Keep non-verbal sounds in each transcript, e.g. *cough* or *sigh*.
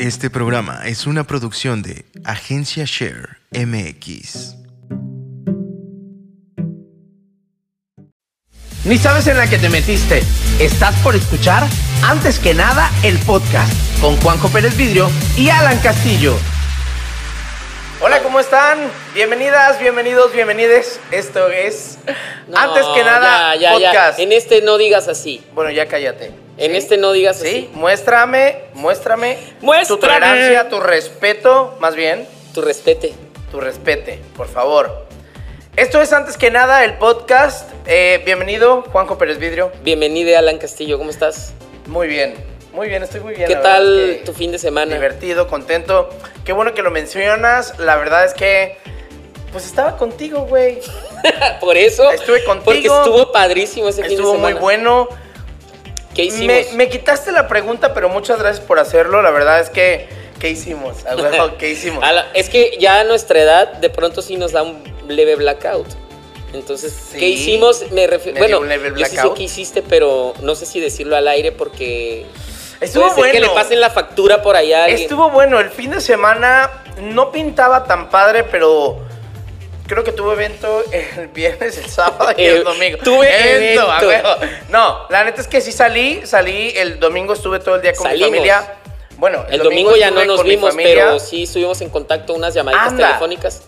Este programa es una producción de Agencia Share MX. Ni sabes en la que te metiste. Estás por escuchar, antes que nada, el podcast con Juanjo Pérez Vidrio y Alan Castillo. Hola, ¿cómo están? Bienvenidas, bienvenidos, bienvenides. Esto es, No, antes que nada, ya, ya, ya. podcast. En este no digas así. Bueno, ya cállate. En este no digas Sí, así. muéstrame, muéstrame, tu Muéstrame. tolerancia, tu respeto, más bien, Tu respete. tu respete, por favor. Esto es antes que nada el podcast. Eh, bienvenido, Juanjo Pérez Vidrio. Bienvenido, Alan Castillo. ¿Cómo estás? Muy bien, muy bien, estoy muy bien. ¿Qué tal es que tu fin de semana? Divertido, contento. Qué bueno que lo mencionas. La verdad es que, pues estaba contigo, güey. *laughs* Por eso. Estuve contigo. Porque estuvo padrísimo ese fin de Estuvo semana. muy bueno. ¿Qué hicimos? Me, me quitaste la pregunta, pero muchas gracias por hacerlo. La verdad es que, ¿qué hicimos? ¿Qué hicimos? *laughs* Es que ya a nuestra edad de pronto sí nos da un leve blackout. Entonces, Sí. ¿qué hicimos? Me refiero. ¿Me Bueno, yo sí sé qué hiciste, pero no sé si decirlo al aire porque Estuvo puede ser bueno. que le pasen la factura por allá. Estuvo bueno. El fin de semana no pintaba tan padre, pero creo que tuve evento el viernes, el sábado y el Eh, domingo. tuve evento. No, la neta es que sí salí. Salí el domingo, estuve todo el día con Salimos. mi familia. Bueno, El domingo ya no nos vimos, pero sí estuvimos en contacto, unas llamaditas Anda. telefónicas.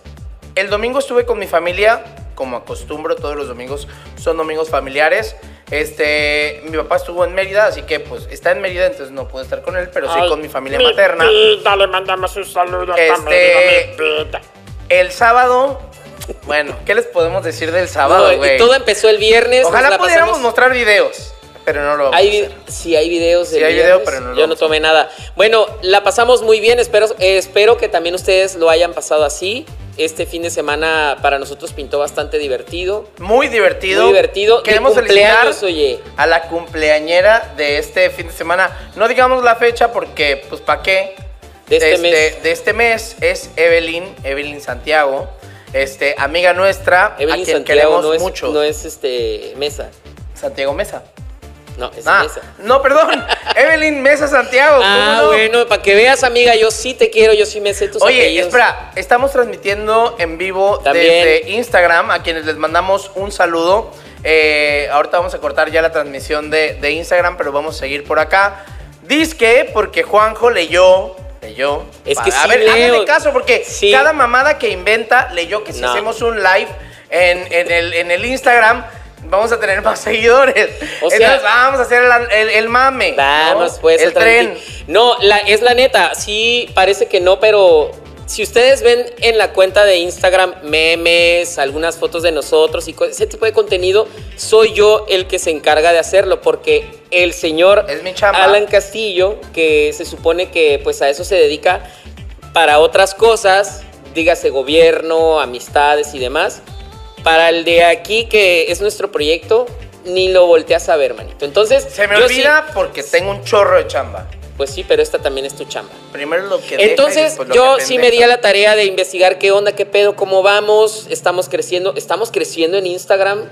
El domingo estuve con mi familia, como acostumbro, todos los domingos son domingos familiares. Este, mi papá estuvo en Mérida, así que pues está en Mérida, entonces no puedo estar con él, pero sí Ay, con mi familia mi materna. vida, le mandamos un saludo Este- a Mérida, mi vida. El sábado, bueno, ¿qué les podemos decir del sábado, No, güey? y todo empezó el viernes. Ojalá la pudiéramos pasamos- mostrar videos, pero no lo vamos Hay, a hacer. sí, hay videos. Sí, hay video, viernes. pero no lo Yo no tomé nada. Bueno, la pasamos muy bien. Espero, eh, espero que también ustedes lo hayan pasado así. Este fin de semana para nosotros pintó bastante divertido. Muy divertido. Muy divertido. Queremos felicitar oye. a la cumpleañera de este fin de semana. No digamos la fecha porque, pues, ¿para qué? De este mes. De este mes es Evelyn, Evelyn Santiago, este, amiga nuestra, a Evelyn quien Santiago queremos no es, mucho. no es este Mesa. Santiago Mesa. No, es Ah, Mesa. no, perdón. *laughs* Evelyn Mesa Santiago. ¿cómo Ah, no? bueno, para que veas, amiga, yo sí te quiero, yo sí me sé tus Oye, apellidos. espera, estamos transmitiendo en vivo También. desde Instagram, a quienes les mandamos un saludo. Eh, ahorita vamos a cortar ya la transmisión de, de Instagram, pero vamos a seguir por acá. Disque, porque Juanjo leyó. Leyó. Es que a sí ver, leo. háganle caso, porque Sí. cada mamada que inventa leyó que si No. hacemos un live en, en el, en el Instagram. Vamos a tener más *laughs* seguidores. O sea- Entonces vamos a hacer el, el- el mame. ¿no? Vamos, pues. El a tren. No, la, es la neta. Sí, parece que no, pero si ustedes ven en la cuenta de Instagram memes, algunas fotos de nosotros y ese tipo de contenido, soy yo el que se encarga de hacerlo porque el señor Es mi chamba. Alan Castillo, que se supone que pues a eso se dedica para otras cosas, dígase gobierno, amistades y demás. Para el de aquí, que es nuestro proyecto, ni lo volteas a ver, manito. Entonces, Se me sí- olvida porque tengo un chorro de chamba. Pues sí, pero esta también es tu chamba. Primero lo que deja y Entonces, lo yo que sí me di a la tarea de investigar qué onda, qué pedo, cómo vamos. Estamos creciendo, estamos creciendo en Instagram.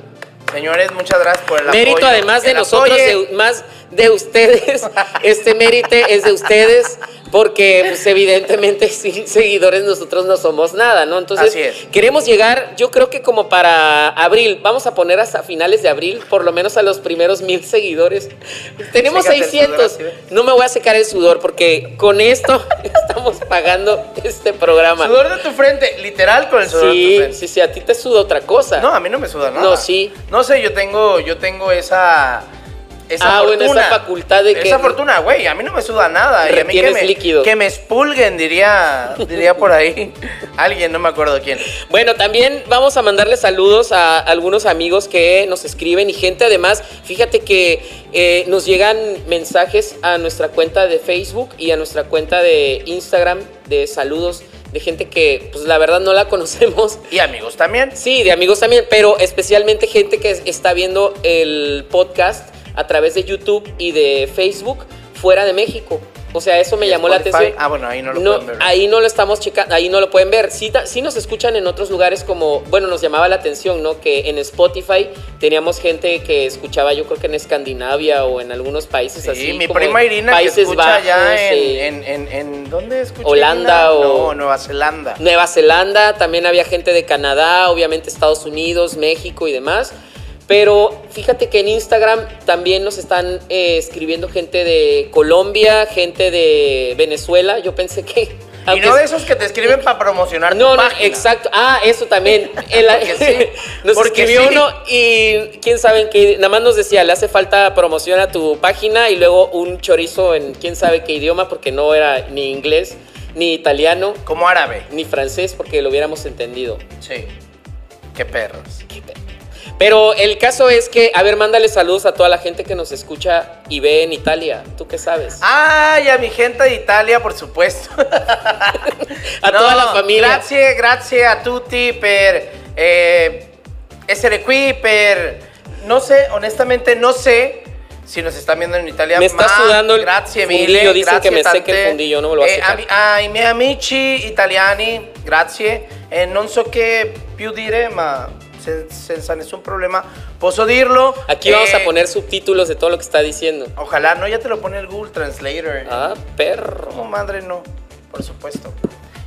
Señores, muchas gracias por el apoyo. Mérito además de El nosotros, de- más de ustedes. *laughs* Este mérito es de ustedes, porque pues, evidentemente *laughs* sin seguidores nosotros no somos nada, ¿no? Entonces, Así es. queremos llegar, yo creo que como para abril, vamos a poner hasta finales de abril, por lo menos a los primeros mil seguidores. Tenemos Sécate el 600. sudor, así, No me voy a secar el sudor, porque con esto *laughs* estamos pagando este programa. Sudor de tu frente, literal con el sudor de tu Sí, frente. sí, sí, a ti te suda otra cosa. No, a mí no me suda nada. No, sí. No sé, yo tengo, yo tengo esa. Esa Ah, bueno, fortuna. esa facultad de que- Esa fortuna, güey. A mí no me suda nada. Y a mí que me, líquido. que me expulguen, diría, diría por ahí. *laughs* Alguien, no me acuerdo quién. Bueno, también vamos a mandarle saludos a algunos amigos que nos escriben y gente además, fíjate que eh, nos llegan mensajes a nuestra cuenta de Facebook y a nuestra cuenta de Instagram de saludos de gente que pues la verdad no la *laughs* conocemos. Y amigos también. Sí, de amigos también, pero especialmente gente que es- está viendo el podcast a través de YouTube y de Facebook fuera de México. O sea, eso me ¿Y llamó la atención. Ah, bueno, ahí no lo pueden ver. Ahí no lo estamos checando, ahí no lo pueden ver. Sí, sí nos escuchan en otros lugares como, bueno, nos llamaba la atención, ¿no? Que en Spotify teníamos gente que escuchaba, yo creo que en Escandinavia o en algunos países Sí, así. mi como prima Irina Países que escucha Bajos, allá en, eh, en, en, en- ¿Dónde escucha? Holanda Irina? o- No, Nueva Zelanda. Nueva Zelanda, también había gente de Canadá, obviamente Estados Unidos, México y demás. Pero fíjate que en Instagram también nos están eh, escribiendo gente de Colombia, gente de Venezuela. Yo pensé que... Y no de es- esos que te escriben para promocionar No, tu no, página. exacto. Ah, eso también. *laughs* En la- Porque sí, *laughs* nos porque escribió sí. uno y quién sabe qué. Nada más nos decía, le hace falta promoción a tu página y luego un chorizo en quién sabe qué idioma porque no era ni inglés, ni italiano, Como árabe. ni francés porque lo hubiéramos entendido. Sí. Qué perros. Pero el caso es que, a ver, mándale saludos a toda la gente que nos escucha y ve en Italia. ¿Tú qué sabes? Ay, a mi gente de Italia, por supuesto. *laughs* *laughs* a toda la familia. Grazie, grazie a tutti per eh, essere qui, per... No sé, honestamente no sé si nos están viendo en Italia. Me está ma sudando el grazie fundillo, mille, dicen grazie que me seque el tante. fundillo, no me lo a Eh, mi- ai miei amici italiani, grazie. Eh, non so che più dire, ma se- nessun problema posso dirlo. Aquí vamos Eh, a poner subtítulos de todo lo que está diciendo. Ojalá, no, ya te lo pone el Google Translator. Ah, perro. Como madre no, por supuesto.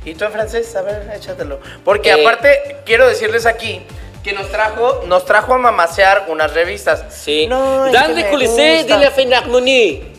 ¿Y tú en francés? A ver, échatelo. Porque Eh. aparte, quiero decirles aquí que nos trajo, nos trajo a mamasear unas revistas. Sí. No, Dan de Colisée de la Philharmonie.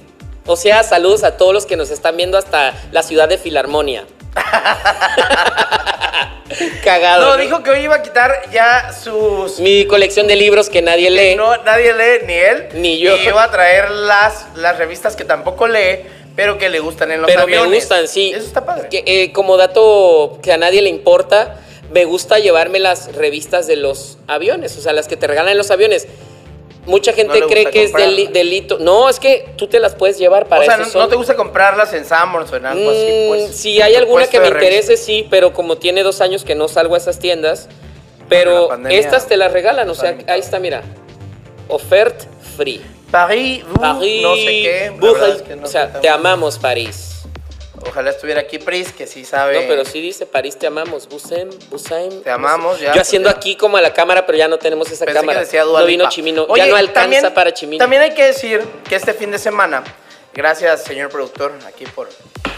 O sea, saludos a todos los que nos están viendo hasta la ciudad de Filarmonia. *laughs* *laughs* Cagado. No, ¿no? dijo que hoy iba a quitar ya sus... Mi colección de libros que nadie lee. No, nadie lee, ni él. Ni yo. Y iba a traer las, las revistas que tampoco lee, pero que le gustan en los pero aviones. me gustan, sí. Eso está padre. Que, eh, como dato que a nadie le importa, me gusta llevarme las revistas de los aviones, o sea, las que te regalan en los aviones. Mucha gente cree que es delito. No, es que tú te las puedes llevar para o sea, eso. no, te gusta comprarlas en Sanborns o en algo así, Mm, pues. si hay alguna que me interese, sí, pero como tiene dos años que no salgo a esas tiendas, pero pandemia estas te las regalan, o sea, ahí está, mira. Offert free. Paris, vous, París, no sé qué. es que no o sea, te amamos, París. Ojalá estuviera aquí Pris, que sí sabe. No, pero sí dice París, te amamos. Busem, Busem. Te amamos, ya, Yo haciendo aquí como a la cámara, pero ya no tenemos esa Pensé cámara. que decía no vino. Chimino. Oye, ya no alcanza también- para Chimino. También hay que decir que este fin de semana, gracias señor productor, aquí por,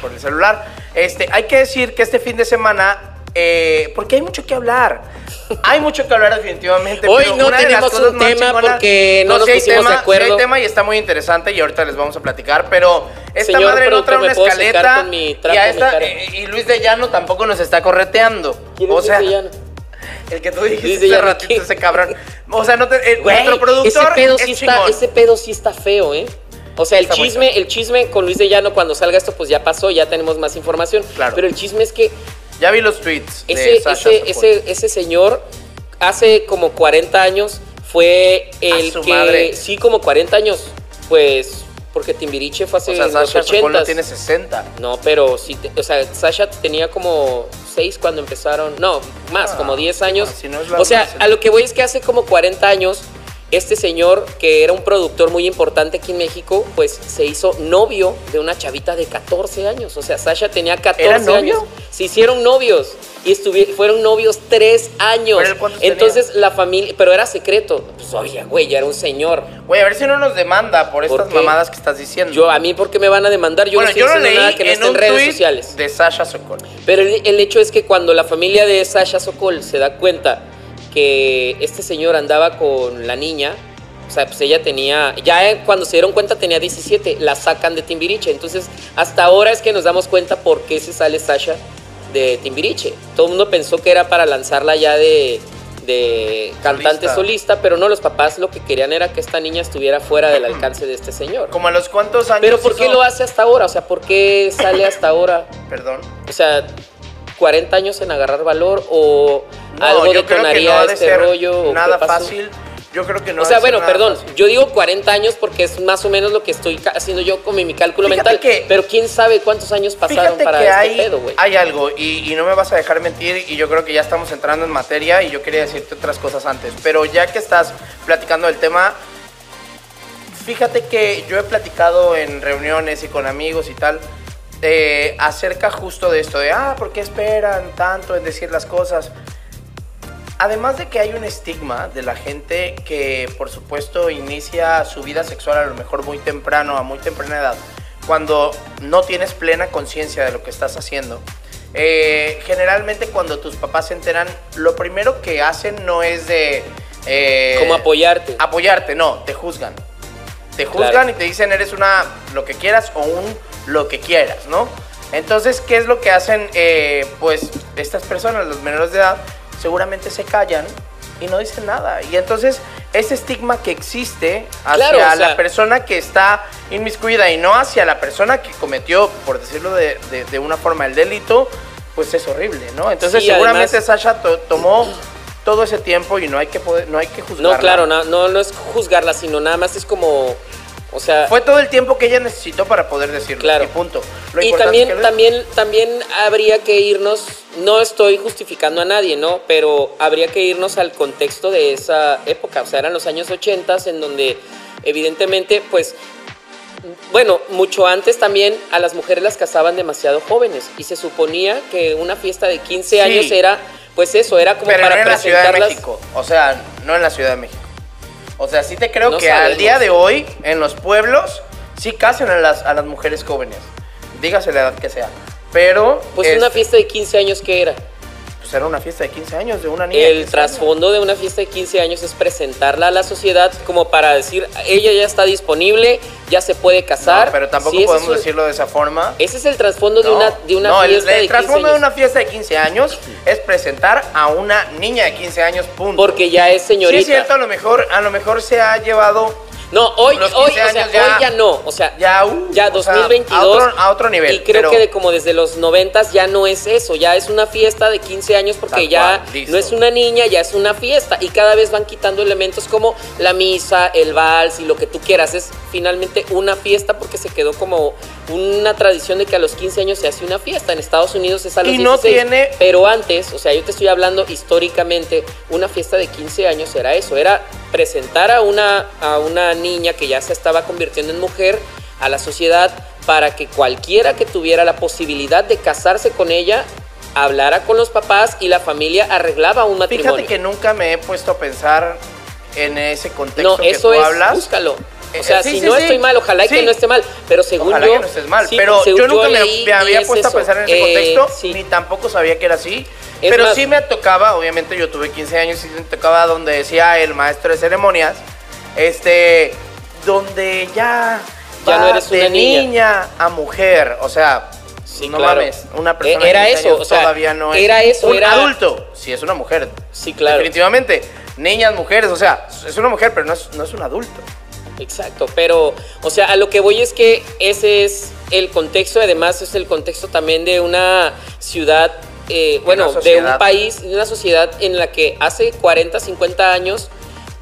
por el celular, este, hay que decir que este fin de semana, eh, porque hay mucho que hablar. Hay mucho que hablar definitivamente. Hoy pero no una de las tenemos cosas un tema chingonas- porque no nos sí hay pusimos tema, de acuerdo. sí hay tema y está muy interesante y ahorita les vamos a platicar, pero esta Señor madre no trae ¿me una escaleta mi y, trapo a esta- eh, y Luis de Llano tampoco nos está correteando. ¿Quién o sea, Luis de Llano? el que tú dijiste hace ratito, ¿quién? ese cabrón. O sea, no te, eh, Güey, nuestro productor ese pedo, es sí está, ese pedo sí está feo, ¿eh? O sea, el Está chisme, el chisme con Luis de Llano, cuando salga esto, pues ya pasó, ya tenemos más información. Claro. Pero el chisme es que Ya vi los tweets de ese, Sasha ese, ese, ese señor hace como 40 años fue el que. madre. Sí, como 40 años. Pues, porque Timbiriche fue hace O sea, los Sasha 80 tiene 60. No, pero sí, o sea, Sasha tenía como 6 cuando empezaron, no, más, Ah, como 10 años. si no o sea, a lo que voy es que hace como 40 años, este señor, que era un productor muy importante aquí en México, pues se hizo novio de una chavita de 14 años. O sea, Sasha tenía 14 ¿Era novio? años. Se hicieron novios y fueron novios 3 años. Entonces la familia, pero era secreto. Pues oye, güey, ya era un señor. Güey, a ver si no nos demanda por ¿Por estas mamadas que estás diciendo. Yo, a mí, ¿por qué me van a demandar? Yo bueno, no estoy yo lo leí nada que no en esté en redes tweet sociales. de Sasha Sokol. Pero el, el hecho es que cuando la familia de Sasha Sokol se da cuenta que este señor andaba con la niña, o sea, pues ella tenía, ya eh, cuando se dieron cuenta tenía 17, la sacan de Timbiriche. Entonces, hasta ahora es que nos damos cuenta por qué se sale Sasha de Timbiriche. Todo el mundo pensó que era para lanzarla ya de, de cantante Solista. solista, pero no, los papás lo que querían era que esta niña estuviera fuera del alcance de este señor. Como a los cuantos años. Pero ¿por qué lo hace hasta ahora? O sea, ¿por qué sale hasta ahora? Perdón. O sea, 40 años en agarrar valor o No, algo detonaría no este rollo. ¿o qué Nada fácil. Yo creo que no o sea, bueno, perdón, fácil. yo digo 40 años porque es más o menos lo que estoy haciendo yo con mi, mi cálculo Fíjate mental. que- pero quién sabe cuántos años pasaron para que este hay, pedo, güey. hay algo, y, y no me vas a dejar mentir, y yo creo que ya estamos entrando en materia, y yo quería decirte otras cosas antes, pero ya que estás platicando del tema, Fíjate que yo he platicado en reuniones y con amigos y tal eh, acerca justo de esto de, ah, ¿por qué esperan tanto en decir las cosas? Además de que hay un estigma de la gente que, por supuesto, inicia su vida sexual a lo mejor muy temprano, a muy temprana edad, cuando no tienes plena conciencia de lo que estás haciendo. Eh, generalmente cuando tus papás se enteran, lo primero que hacen no es de... eh, Como apoyarte. Apoyarte, no, te juzgan. Te juzgan Claro. y te dicen eres una lo que quieras o un lo que quieras, ¿no? Entonces, ¿qué es lo que hacen? eh, pues estas personas, los menores de edad, seguramente se callan y no dicen nada. Y entonces, ese estigma que existe hacia Claro, o sea- la persona que está inmiscuida y no hacia la persona que cometió, por decirlo de, de- de una forma, el delito, pues es horrible, ¿no? Entonces, Sí, seguramente además- Sasha to- tomó todo ese tiempo y no hay que, poder, no hay que juzgarla. No, claro, no, no, no es juzgarla, sino nada más es como, o sea, Fue todo el tiempo que ella necesitó para poder decirlo. Claro. Y punto. Lo y también, es también, también habría que irnos, no estoy justificando a nadie, ¿no? Pero habría que irnos al contexto de esa época, o sea, eran los años 80 en donde evidentemente, pues, bueno, mucho antes también a las mujeres las casaban demasiado jóvenes y se suponía que una fiesta de 15 Sí. años era, pues eso, era como Pero para no en la Ciudad de presentarlas. México. O sea, no en la Ciudad de México. O sea, sí te creo No que al día de hoy, en los pueblos, sí casan a las, a las mujeres jóvenes. Dígase la edad que sea. Pero. Pues una este, fiesta de 15 años que era. Pues era una fiesta de 15 años de una niña. de El 15 años. trasfondo de una fiesta de 15 años es presentarla a la sociedad como para decir, ella ya está disponible, ya se puede casar. No, pero tampoco Sí, podemos es decirlo de esa forma. Ese es el trasfondo de una, de una no, el- fiesta el, de 15 trasfondo de años. una fiesta de 15 años es presentar a una niña de 15 años, punto. Porque ya es señorita. Sí, es cierto, a lo mejor, a lo mejor se ha llevado No, hoy, hoy, 15 o sea, ya- hoy ya no. O sea, ya, uh, ya o sea, 2022. a, otro, a otro nivel. Y creo pero- que de como desde los 90 ya no es eso, ya es una fiesta de 15 años porque Tal ya cual, no es una niña, ya es una fiesta y cada vez van quitando elementos como la misa, el vals y lo que tú quieras. Es finalmente una fiesta porque se quedó como una tradición de que a los 15 años se hace una fiesta. En Estados Unidos es a los Y no 16. tiene- Pero antes, o sea, yo te estoy hablando históricamente, una fiesta de 15 años era eso, era presentar a una, a una niña que ya se estaba convirtiendo en mujer a la sociedad para que cualquiera que tuviera la posibilidad de casarse con ella hablara con los papás y la familia arreglaba un matrimonio. Fíjate que nunca me he puesto a pensar en ese contexto no, que eso tú es, hablas. búscalo. Eh, O sea, sí, si sí, no sí. estoy mal, ojalá y que no esté mal, pero según Ojalá yo... que no estés mal, pero yo nunca me, me había puesto a pensar en ese Eh, contexto, ni tampoco sabía que era así. Es pero más- sí me tocaba, obviamente yo tuve 15 años y me tocaba donde decía el maestro de ceremonias, este, donde ya, Ya no eres de una niña. a mujer, o sea, Sí, no claro. mames, una persona Eh, era de 15 eso, o sea, todavía no es era eso, un era- adulto, si es una mujer. Sí, claro. Definitivamente, niñas, mujeres, o sea, es una mujer, pero no es, no es un adulto. Exacto, pero, o sea, a lo que voy es que ese es el contexto, además es el contexto también de una ciudad, eh, bueno, de un país, de una sociedad en la que hace 40, 50 años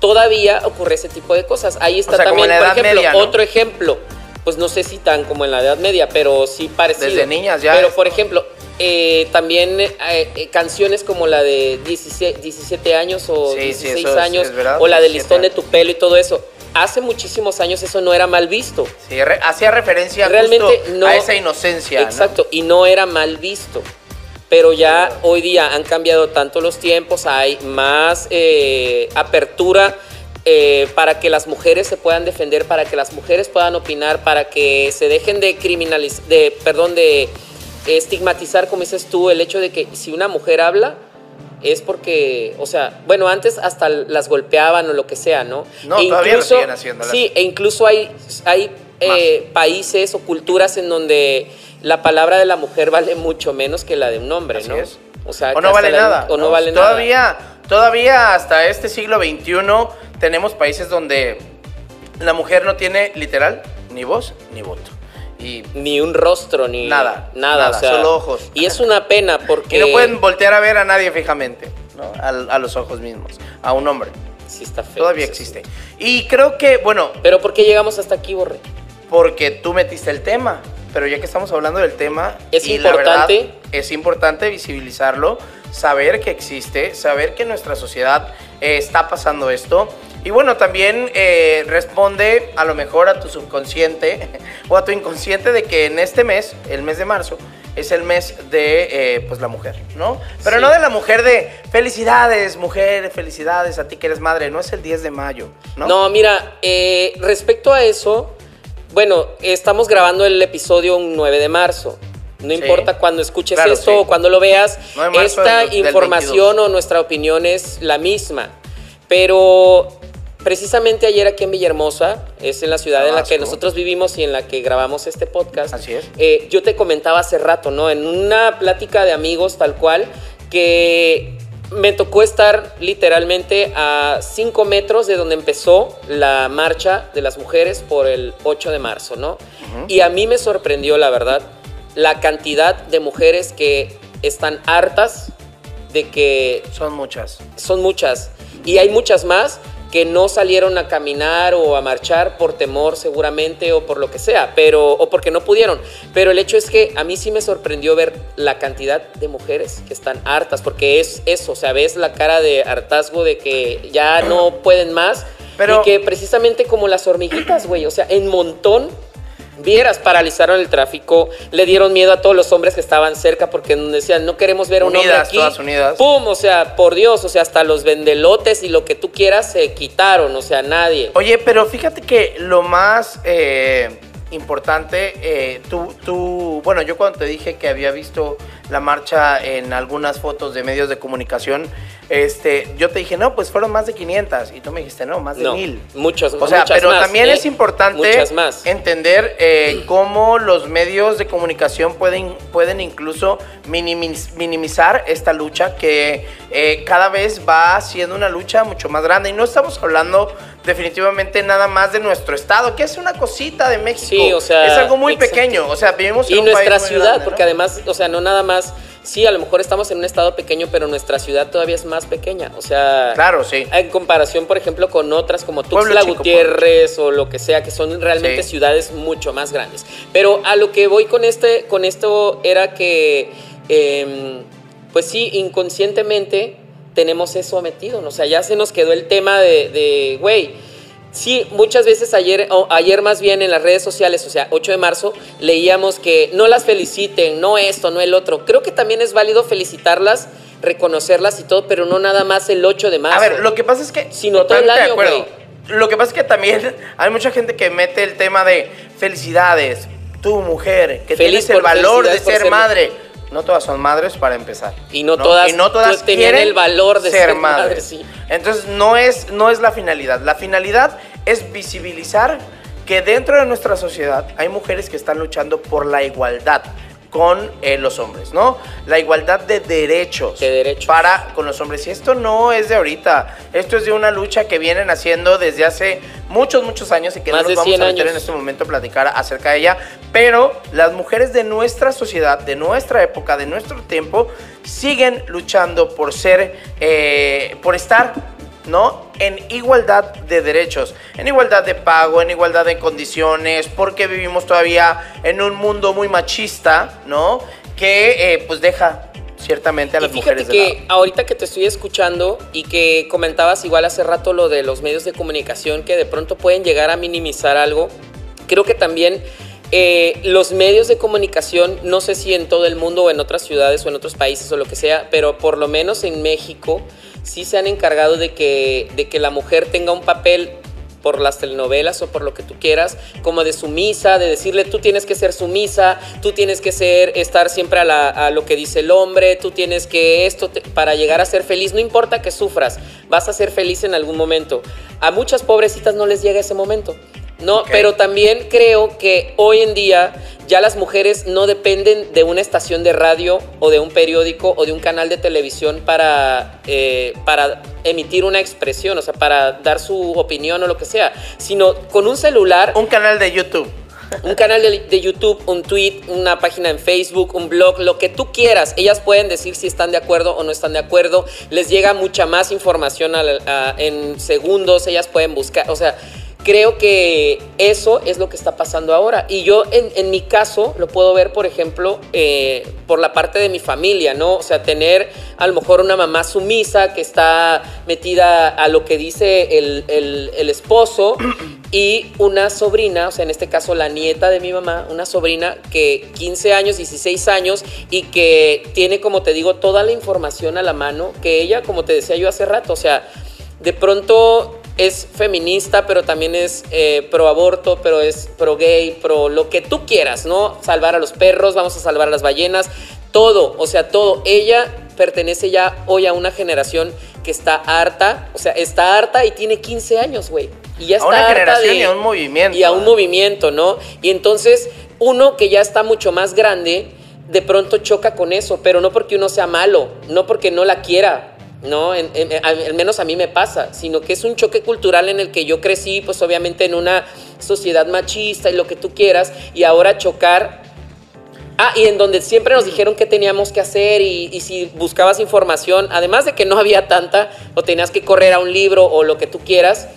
todavía ocurre ese tipo de cosas. Ahí está O sea, como también, por ejemplo, Media, ¿no? otro ejemplo, pues no sé si tan como en la Edad Media, pero sí parecido. Desde niñas ya Pero, es- por ejemplo, eh, también eh, eh, canciones como la de 17, 17 años o Sí, sí, 16 eso es- años, es o la del 17 listón de tu pelo y todo eso. Hace muchísimos años eso no era mal visto. Sí, re- hacía referencia Realmente justo no- a esa inocencia. ¿no? Exacto, y no era mal visto. Pero ya hoy día han cambiado tanto los tiempos, hay más eh, apertura eh, para que las mujeres se puedan defender, para que las mujeres puedan opinar, para que se dejen de criminalizar, de, perdón, de estigmatizar, como dices tú, el hecho de que si una mujer habla es porque, o sea, bueno, antes hasta las golpeaban o lo que sea, ¿no? No, todavía lo siguen haciéndolas. Sí, e incluso hay, hay eh, países o culturas en donde la palabra de la mujer vale mucho menos que la de un hombre, Así ¿no? es. O, sea, o no vale la- nada. O no, vale todavía, nada. Todavía hasta este siglo XXI tenemos países donde la mujer no tiene literal ni voz ni voto. Y, Ni un rostro, ni Nada, nada, nada, o sea, solo ojos. Y es una pena *laughs* porque y no pueden voltear a ver a nadie fijamente, ¿no? Al- a, los ojos mismos, a un hombre. sí está feo. Todavía existe. Y creo que, bueno. Pero ¿por qué llegamos hasta aquí, Borre? Porque tú metiste el tema. Pero ya que estamos hablando del tema, Es y la verdad, importante. es importante visibilizarlo, saber que existe, saber que en nuestra sociedad eh, está pasando esto. Y bueno, también eh, responde a lo mejor a tu subconsciente *laughs* o a tu inconsciente de que en este mes, el mes de marzo, es el mes de eh, pues la mujer, ¿no? Pero Sí. no de la mujer de felicidades, mujer, felicidades a ti que eres madre, no es el 10 de mayo, ¿no? No, mira, eh, respecto a eso, bueno, estamos grabando el episodio un 9 de marzo. No Sí. importa cuando escuches Claro, esto sí. o cuando lo veas, 9 de marzo esta del- del información o nuestra opinión es la misma. Pero precisamente ayer aquí en Villahermosa, es en la ciudad en la que nosotros vivimos y en la que grabamos este podcast. Así es. eh, yo te comentaba hace rato, ¿no? En una plática de amigos tal cual, que me tocó estar literalmente a 5 metros de donde empezó la marcha de las mujeres por el 8 de marzo, ¿no? Y a mí me sorprendió, la verdad, la cantidad de mujeres que están hartas de que Son muchas. son muchas. Y hay muchas más que no salieron a caminar o a marchar por temor seguramente o por lo que sea, pero o porque no pudieron. Pero el hecho es que a mí sí me sorprendió ver la cantidad de mujeres que están hartas, porque es eso, o sea, ves la cara de hartazgo de que ya no pueden más Pero- y que precisamente como las hormiguitas, güey, o sea, en montón Vieras, paralizaron el tráfico, le dieron miedo a todos los hombres que estaban cerca porque decían, no queremos ver a un hombre aquí. todas unidas. ¡Pum! O sea, por Dios, o sea, hasta los vendelotes y lo que tú quieras se quitaron, o sea, nadie. Oye, pero fíjate que lo más eh, importante, eh, tú, tú, bueno, yo cuando te dije que había visto la marcha en algunas fotos de medios de comunicación, este, yo te dije, no, pues fueron más de 500. Y tú me dijiste, no, más de No, mil. muchos- O sea, muchas pero más, también ¿eh? es importante Muchas más. entender eh, cómo los medios de comunicación pueden, pueden incluso minimiz- minimizar esta lucha que eh, cada vez va siendo una lucha mucho más grande. Y no estamos hablando definitivamente nada más de nuestro estado, que es una cosita de México. Sí, o sea, es algo muy exacto. pequeño. O sea, vivimos en Y un nuestra país muy ciudad, grande, ¿no? porque además, o sea, no nada más, sí, a lo mejor estamos en un estado pequeño, pero nuestra ciudad todavía es más pequeña. O sea, Claro, sí. en comparación, por ejemplo, con otras como Tuxtla chico, Gutiérrez o lo que sea, que son realmente Sí. ciudades mucho más grandes. Pero a lo que voy con este, con esto era que, em, pues sí, inconscientemente tenemos eso metido. O sea, ya se nos quedó el tema de, güey. Sí, muchas veces ayer, o ayer más bien en las redes sociales, o sea, 8 de marzo, leíamos que no las feliciten, no esto, no el otro. Creo que también es válido felicitarlas, reconocerlas y todo, pero no nada más el 8 de marzo. A ver, lo que pasa es que. Sino todo el año. Lo que pasa es que también *laughs* hay mucha gente que mete el tema de felicidades, tú mujer, que Feliz tienes el valor de ser, ser madre. No todas son madres para empezar. Y no todas- y no todas quieren el valor de ser *laughs* madres, sí. Entonces no es, no es la finalidad. La finalidad es visibilizar que dentro de nuestra sociedad hay mujeres que están luchando por la igualdad con eh, los hombres, ¿no? La igualdad de derechos, De derechos. para con los hombres. Y esto no es de ahorita, esto es de una lucha que vienen haciendo desde hace muchos, muchos años y que Más no nos vamos 100 a meter años. en este momento a platicar acerca de ella. Pero las mujeres de nuestra sociedad, de nuestra época, de nuestro tiempo, siguen luchando por ser, eh, por estar ¿no? En igualdad de derechos, en igualdad de pago, en igualdad de condiciones, porque vivimos todavía en un mundo muy machista, ¿no? Que eh, pues deja ciertamente a las y fíjate mujeres que lado. ahorita que te estoy escuchando y que comentabas igual hace rato lo de los medios de comunicación que de pronto pueden llegar a minimizar algo, creo que también eh, los medios de comunicación, no sé si en todo el mundo o en otras ciudades o en otros países o lo que sea, pero por lo menos en México sí se han encargado de que, de que la mujer tenga un papel por las telenovelas o por lo que tú quieras, como de sumisa, de decirle tú tienes que ser sumisa, tú tienes que ser, estar siempre a, la- a lo que dice el hombre, tú tienes que esto, para llegar a ser feliz, no importa que sufras, vas a ser feliz en algún momento. A muchas pobrecitas no les llega ese momento. No, pero también creo que hoy en día ya las mujeres no dependen de una estación de radio o de un periódico o de un canal de televisión para, eh, para emitir una expresión, o sea, para dar su opinión o lo que sea, sino con un celular, Un canal de YouTube. un canal de, de YouTube, un tweet, una página en Facebook, un blog, lo que tú quieras. Ellas pueden decir si están de acuerdo o no están de acuerdo. Les llega mucha más información a- en segundos. Ellas pueden buscar, o sea, creo que eso es lo que está pasando ahora. Y yo en, mi caso lo puedo ver, por ejemplo, eh, por la parte de mi familia, ¿no? O sea, tener a lo mejor una mamá sumisa que está metida a lo que dice el- el esposo y una sobrina, o sea, en este caso la nieta de mi mamá, una sobrina que 15 años, 16 años y que tiene, como te digo, toda la información a la mano, que ella, como te decía yo hace rato, o sea, de pronto es feminista, pero también es eh, pro aborto, pero es pro gay, pro lo que tú quieras, ¿no? Salvar a los perros, vamos a salvar a las ballenas, todo, o sea, todo. Ella pertenece ya hoy a una generación que está harta, o sea, está harta y tiene 15 años, güey. Y ya A está una harta generación de- y a un movimiento. Y a un movimiento, ¿no? Y entonces, uno que ya está mucho más grande, de pronto choca con eso, pero no porque uno sea malo, no porque no la quiera, ¿no? En- al menos a mí me pasa, sino que es un choque cultural en el que yo crecí, pues obviamente en una sociedad machista y lo que tú quieras, y ahora chocar Ah, y en donde siempre nos dijeron qué teníamos que hacer y, y si buscabas información, además de que no había tanta, o tenías que correr a un libro o lo que tú quieras,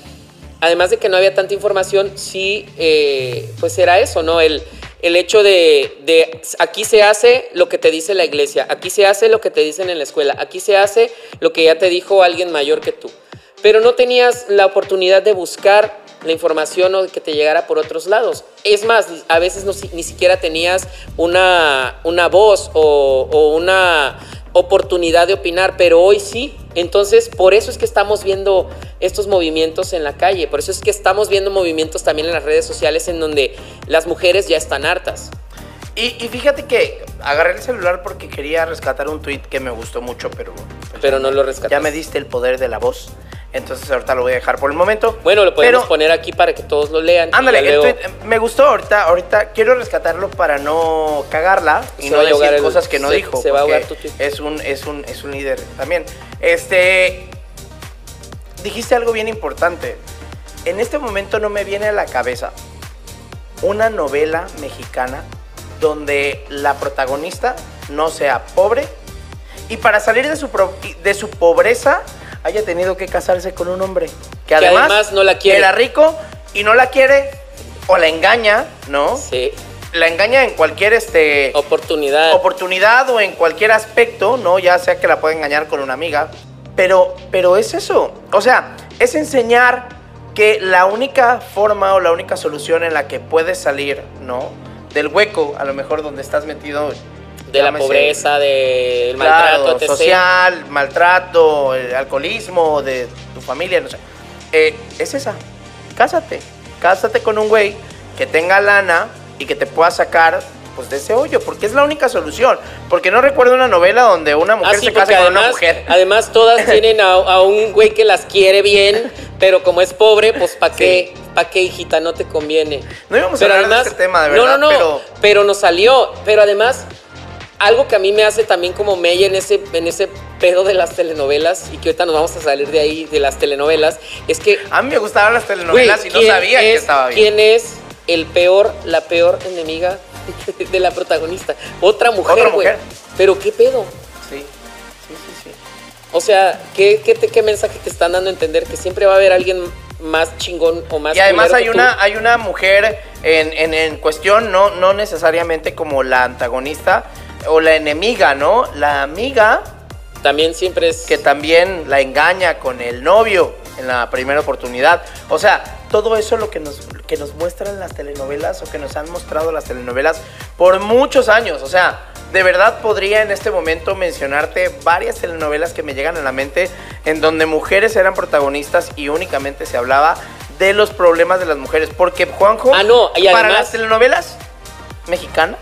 además de que no había tanta información, sí, eh, pues era eso, ¿no? El, el hecho de, de aquí se hace lo que te dice la iglesia, aquí se hace lo que te dicen en la escuela, aquí se hace lo que ya te dijo alguien mayor que tú. Pero no tenías la oportunidad de buscar la información o que te llegara por otros lados. Es más, a veces ni siquiera tenías una, una voz o una oportunidad de opinar, pero hoy sí. Entonces, por eso es que estamos viendo estos movimientos en la calle, por eso es que estamos viendo movimientos también en las redes sociales en donde las mujeres ya están hartas. Y, y fíjate que agarré el celular porque quería rescatar un tweet que me gustó mucho, pero. pues, Pero no lo rescatas. Ya me diste el poder de la voz. Entonces ahorita lo voy a dejar por el momento. Bueno, lo podemos Pero- poner aquí para que todos lo lean. Ándale, el tweet, me gustó ahorita, ahorita quiero rescatarlo para no cagarla y Se no decir el- cosas que no se- dijo. se va a ahogar tu tweet. Es un, es un, es un líder también. Este, dijiste algo bien importante. En este momento no me viene a la cabeza una novela mexicana donde la protagonista no sea pobre y para salir de su, pro- de su pobreza haya tenido que casarse con un hombre que además, además no la quiere. era rico y no la quiere o la engaña, ¿no? Sí, La engaña en cualquier este oportunidad. oportunidad o en cualquier aspecto, ¿no? Ya sea que la pueda engañar con una amiga. Pero, pero es eso. O sea, es enseñar que la única forma o la única solución en la que puedes salir, ¿no? Del hueco, a lo mejor donde estás metido. de la pobreza, del claro, maltrato, etc. social, maltrato, el alcoholismo de tu familia, no sé. Eh, es esa. Cásate. Cásate con un güey que tenga lana y que te pueda sacar pues de ese hoyo, porque es la única solución. Porque no recuerdo una novela donde una mujer Ah, sí, se casa con una además, mujer. además todas *laughs* tienen a, a un güey que las quiere bien, pero como es pobre, pues ¿para qué? ¿Para qué, hijita? No te conviene. No íbamos a hablar de este tema, de no, verdad, no, no, pero- pero nos salió. Pero además, algo que a mí me hace también como mella en ese, en ese pedo de las telenovelas, y que ahorita nos vamos a salir de ahí, de las telenovelas, es que A mí me gustaban las telenovelas y no ¿quién sabía que es- estaba bien. ¿Quién es el peor, la peor enemiga *laughs* de la protagonista? Otra mujer, güey. Pero qué pedo. Sí, sí, sí, sí. O sea, ¿qué, qué, te- qué mensaje te están dando a entender? Que siempre va a haber alguien más chingón o más Y además hay tú. una, hay una mujer en, en- en cuestión, no, no necesariamente como la antagonista o la enemiga, ¿no? La amiga También siempre es... que también la engaña con el novio en la primera oportunidad. O sea, todo eso es lo que nos, que nos muestran las telenovelas o que nos han mostrado las telenovelas por muchos años. O sea, de verdad podría en este momento mencionarte varias telenovelas que me llegan a la mente en donde mujeres eran protagonistas y únicamente se hablaba de los problemas de las mujeres. Porque, Juanjo, Ah, no, y para las telenovelas mexicanas,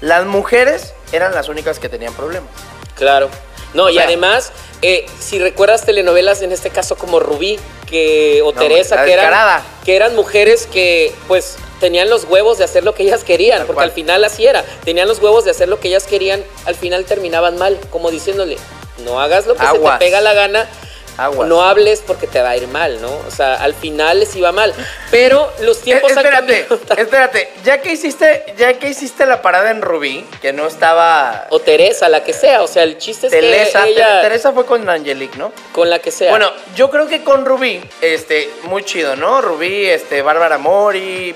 las mujeres eran las únicas que tenían problemas. Claro. No, y sea- además, eh, si recuerdas telenovelas, en este caso como Rubí que, o No, Teresa, que eran, que eran mujeres que pues tenían los huevos de hacer lo que ellas querían, Tal porque cual. al final así era, tenían los huevos de hacer lo que ellas querían, al final terminaban mal, como diciéndole, no hagas lo que se te pega la gana, Aguas. no hables porque te va a ir mal, ¿no? O sea, al final les iba mal. Pero los Eh, tiempos han espérate, cambiado. espérate. Ya que hiciste, ya que hiciste la parada en Rubí, que no estaba O Teresa, la que sea. O sea, el chiste es Teresa, que ella, Te- Teresa fue con Angelique, ¿no? con la que sea. Bueno, yo creo que con Rubí, este, muy chido, ¿no? Rubí, este, Bárbara Mori.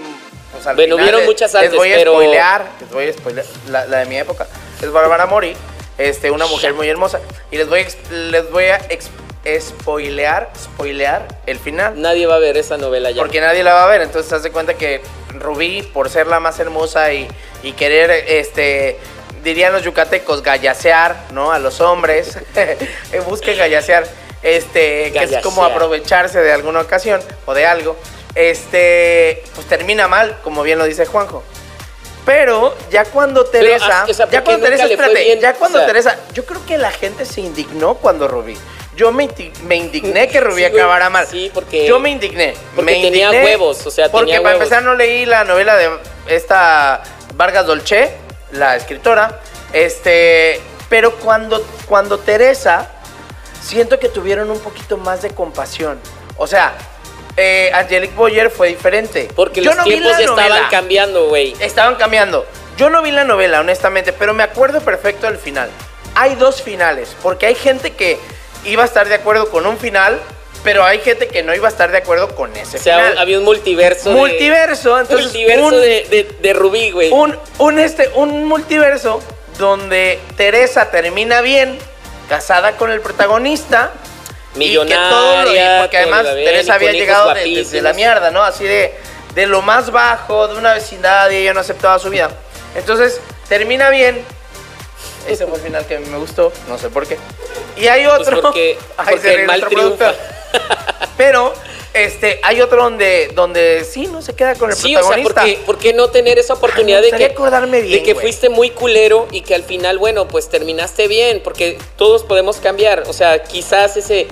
Pues al Bueno, final hubieron les- muchas Les antes, voy a pero- spoilear, les voy a spoilear, la, la de mi época. Es Bárbara Mori, este, una mujer muy hermosa. Y les voy a, les voy a ex- spoilear, spoilear el final. nadie va a ver esa novela ya. Porque nadie la va a ver, entonces haz de cuenta que Rubí, por ser la más hermosa y, y querer, este, dirían los yucatecos, gallasear, ¿no? A los hombres, *laughs* busquen gallasear, este, que es como aprovecharse de alguna ocasión o de algo, este, pues termina mal, como bien lo dice Juanjo. Pero ya cuando Pero, Teresa, ah, o sea, ya ¿por qué cuando Teresa, espérate, bien? ya cuando O sea- Teresa, yo creo que la gente se indignó cuando Rubí. Yo me, me indigné que Rubí Sí, acabara mal. sí, porque- Yo me indigné. porque me tenía indigné huevos, o sea, Porque tenía para huevos. empezar no leí la novela de esta Vargas Dolce, la escritora. Este, pero cuando, cuando Teresa, siento que tuvieron un poquito más de compasión. O sea, eh, Angelique Boyer fue diferente. Porque Yo los no vi tiempos la ya estaban novela. cambiando, güey. Estaban cambiando. Yo no vi la novela, honestamente, pero me acuerdo perfecto del final. Hay dos finales, porque hay gente que iba a estar de acuerdo con un final, pero hay gente que no iba a estar de acuerdo con ese O sea, final. había un multiverso. de- multiverso, entonces multiverso un, de, de, de Rubí, güey. un, un, este, un multiverso donde Teresa termina bien, casada con el protagonista. y que todo lo- Millonaria, porque además bien, Teresa había llegado de, de- de la mierda, ¿no? Así de, de lo más bajo, de una vecindad y ella no aceptaba su vida. Entonces, termina bien. Ese fue el final que me gustó, no sé por qué. Y hay Pues otro. porque, *laughs* Ay, porque ríe el mal triunfa. Pero, este, hay otro donde, donde sí, no se queda con el Sí, o sea, protagonista. ¿por qué, no tener esa oportunidad Ay, de que, acordarme bien, de que güey. fuiste muy culero y que al final, bueno, pues terminaste bien? Porque todos podemos cambiar. O sea, quizás ese.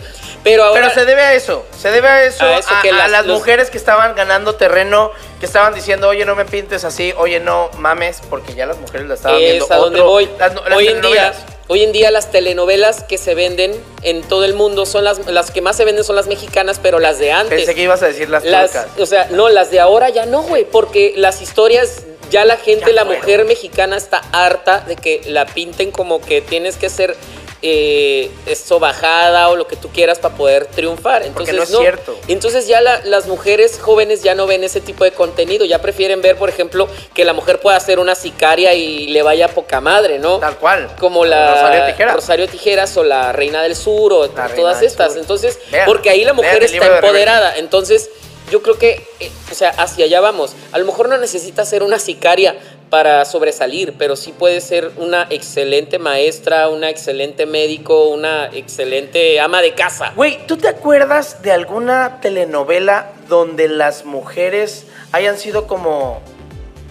Pero ahora. Pero se debe a eso, se debe a eso, A eso a, que a las- las los- mujeres que estaban ganando terreno, que estaban diciendo, oye, no me pintes así, oye, no mames, porque ya las mujeres la estaban viendo. a donde otro- voy. Las, las hoy en día. Hoy en día las telenovelas que se venden en todo el mundo son las las que más se venden son las mexicanas, pero las de antes. Pensé que ibas a decir las, Las, turcas. o sea, no, las de ahora ya no, güey, porque las historias, ya la gente, Ya la fueron. mujer mexicana está harta de que la pinten como que tienes que ser eh, esto bajada o lo que tú quieras para poder triunfar. Entonces, no es cierto. Entonces ya la- las mujeres jóvenes ya no ven ese tipo de contenido, ya prefieren ver, por ejemplo, que la mujer pueda ser una sicaria y le vaya poca madre, ¿no? Tal cual. Como la Rosario Tijeras. Rosario Tijeras o la Reina del Sur o La todas estas. Entonces, Vean, porque ahí la mujer está empoderada. Entonces, yo creo que, eh, o sea, hacia allá vamos. A lo mejor no necesita ser una sicaria para sobresalir, pero sí puede ser una excelente maestra, una excelente médico, una excelente ama de casa. Güey, ¿tú te acuerdas de alguna telenovela donde las mujeres hayan sido como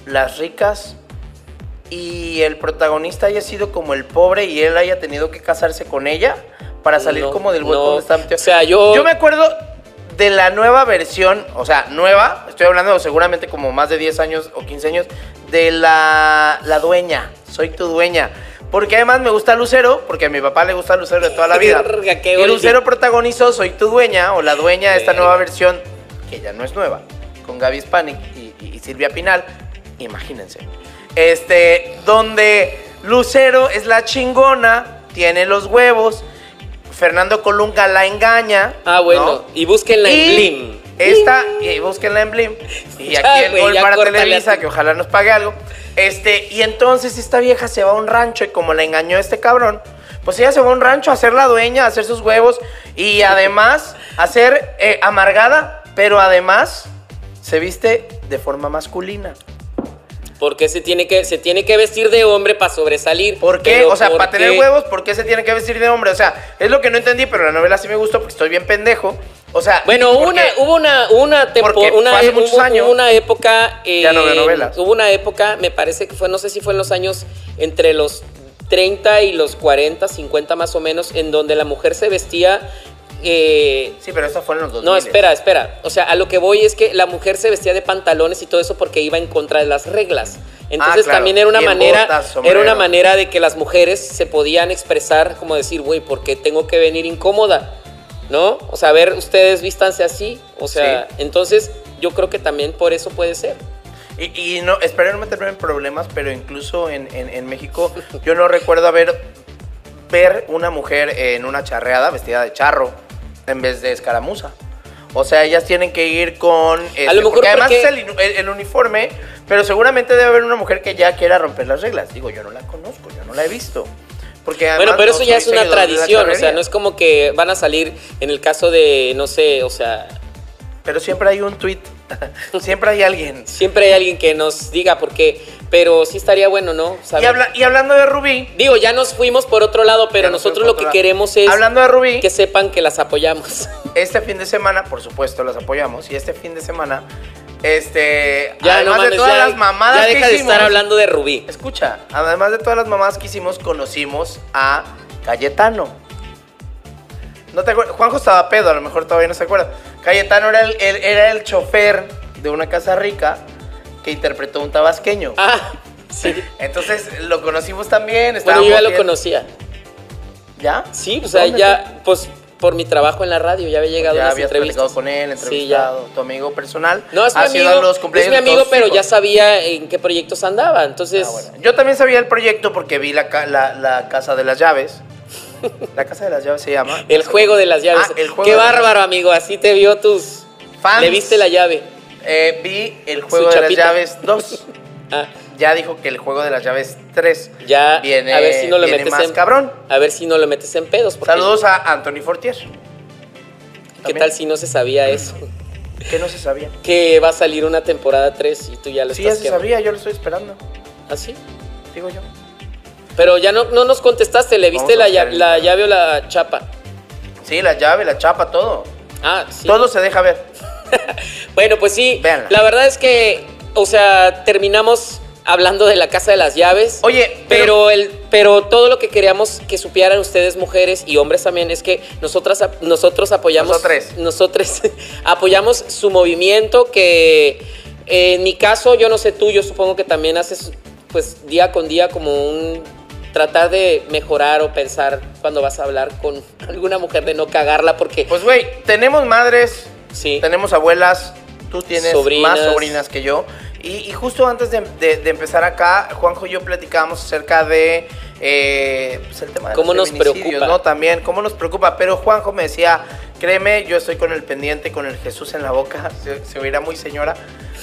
las ricas y el protagonista haya sido como el pobre y él haya tenido que casarse con ella para salir No, como del hueco no. donde está metido? O sea, yo- Yo me acuerdo de la nueva versión, o sea, nueva, estoy hablando seguramente como más de 10 años o 15 años, de la, la dueña, soy tu dueña. Porque además me gusta Lucero, porque a mi papá le gusta Lucero de toda la vida. *laughs* Verga, qué y. Lucero protagonizó Soy tu dueña o la dueña de esta nueva versión, que ya no es nueva, con Gaby Spanik y, y- y Silvia Pinal. Imagínense. Este, donde Lucero es la chingona, tiene los huevos, Fernando Colunga la engaña. Ah, bueno. ¿no? Y busquen la en Y Blim. Esta, y búsquenla en Blim. Y Ya, aquí el güey, gol ya para córtale Televisa, que ojalá nos pague algo. Este, y entonces esta vieja se va a un rancho y como la engañó este cabrón, pues ella se va a un rancho a ser la dueña, a hacer sus huevos y además a ser eh, amargada, pero además se viste de forma masculina. Porque se tiene que, se tiene que vestir de hombre para sobresalir. ¿Por qué? Pero o sea, ¿por para tener huevos, ¿por qué se tiene que vestir de hombre? O sea, es lo que no entendí, pero la novela sí me gustó porque estoy bien pendejo. O sea, Bueno, hubo porque- una, hubo una, una tempo- porque una, hace hubo- muchos hubo años. una época. eh, Ya no veo novelas. Hubo una época, me parece que fue, no sé si fue en los años entre los 30 y los 40, 50 más o menos, en donde la mujer se vestía. eh, Sí, pero esa fue en los 2000. no, espera, espera. O sea, a lo que voy es que la mujer se vestía de pantalones y todo eso porque iba en contra de las reglas. Entonces Ah, claro. también era una manera, botas, era una manera de que las mujeres se podían expresar como decir, güey, ¿por qué tengo que venir incómoda? ¿No? O sea, a ver, ustedes vístanse así. O sea, entonces yo creo que también por eso puede ser. Y, y no, espero no meterme en problemas, pero incluso en, en- en México *laughs* yo no recuerdo haber ver una mujer en una charreada vestida de charro en vez de escaramuza. O sea, ellas tienen que ir con... este, A lo mejor porque además porque- es el- el uniforme, pero seguramente debe haber una mujer que ya quiera romper las reglas. Digo, yo no la conozco, yo no la he visto. Porque Bueno, pero eso ya es una tradición, o sea, no es como que van a salir en el caso de, no sé, o sea, Pero siempre hay un tweet, *laughs* siempre hay alguien. siempre hay alguien que nos diga por qué, pero sí estaría bueno, ¿no? Y, habla- y hablando de Rubí, Digo, ya nos fuimos por otro lado, pero nosotros lo que lado. queremos es hablando de Rubí, que sepan que las apoyamos. este fin de semana, por supuesto, las apoyamos. Y este fin de semana, este. ya además no de todas ya, las mamadas ya que deja de hicimos, estar hablando de Rubí. Escucha, además de todas las mamadas que hicimos, conocimos a Cayetano. ¿No te acuerdas? Juanjo estaba pedo, a lo mejor todavía no se acuerda. Cayetano era el, el- era el chofer de una casa rica que interpretó un tabasqueño. Ah, *laughs* sí. Entonces lo conocimos también. Bueno, yo ya lo bien- conocía. ¿Ya? Sí, o sea, ¿Dónde ya, pues por mi trabajo en la radio, ya había llegado Ya las habías entrevistas. con él, Sí, ya. entrevistado, tu amigo personal. No, es mi amigo, los es mi pero hijos. ya sabía en qué proyectos andaba, entonces... Ah, bueno. Yo también sabía el proyecto porque vi la, la, la casa de las llaves. *laughs* La casa de las llaves se llama. El juego de las llaves. Ah, el juego Qué bárbaro, amigo. Así te vio tus. Fans. Le viste la llave. Eh, vi el juego Su de las llaves 2. *laughs* Ah, Ya dijo que el juego de las llaves 3 ya. viene, a ver si no lo viene metes más en. cabrón. A ver si no lo metes en pedos. Saludos a Anthony Fortier. ¿Qué tal si no se sabía eso? Que no se sabía. Que va a salir una temporada 3 y tú ya lo Sí, ya estás se quemando. sabía, yo lo estoy esperando. ¿Ah, sí? Digo yo. Pero ya no, no nos contestaste. ¿Le viste la, buscar lla- el la llave o la chapa? Sí, la llave, la chapa, todo. Ah, sí. Todo se deja ver. *laughs* Bueno, pues sí. Véanla. La verdad es que, o sea, terminamos hablando de la casa de las llaves. Oye, pero, pero- el, pero todo lo que queríamos que supieran ustedes, mujeres y hombres también, es que nosotras, nosotros apoyamos. Nosotres. Nosotros *laughs* apoyamos su movimiento. Que eh, en mi caso, yo no sé tú, yo supongo que también haces, pues, día con día como un tratar de mejorar o pensar cuando vas a hablar con *laughs* alguna mujer de no cagarla porque Pues, güey, tenemos madres, sí tenemos abuelas, tú tienes Sobrinas. más sobrinas que yo. Y, y justo antes de, de- de empezar acá, Juanjo y yo platicábamos acerca de eh, pues, el tema de ¿Cómo los nos preocupa? ¿no? También, cómo nos preocupa. Pero Juanjo me decía, créeme, yo estoy con el pendiente, con el Jesús en la boca. *laughs* Se, se oirá muy señora.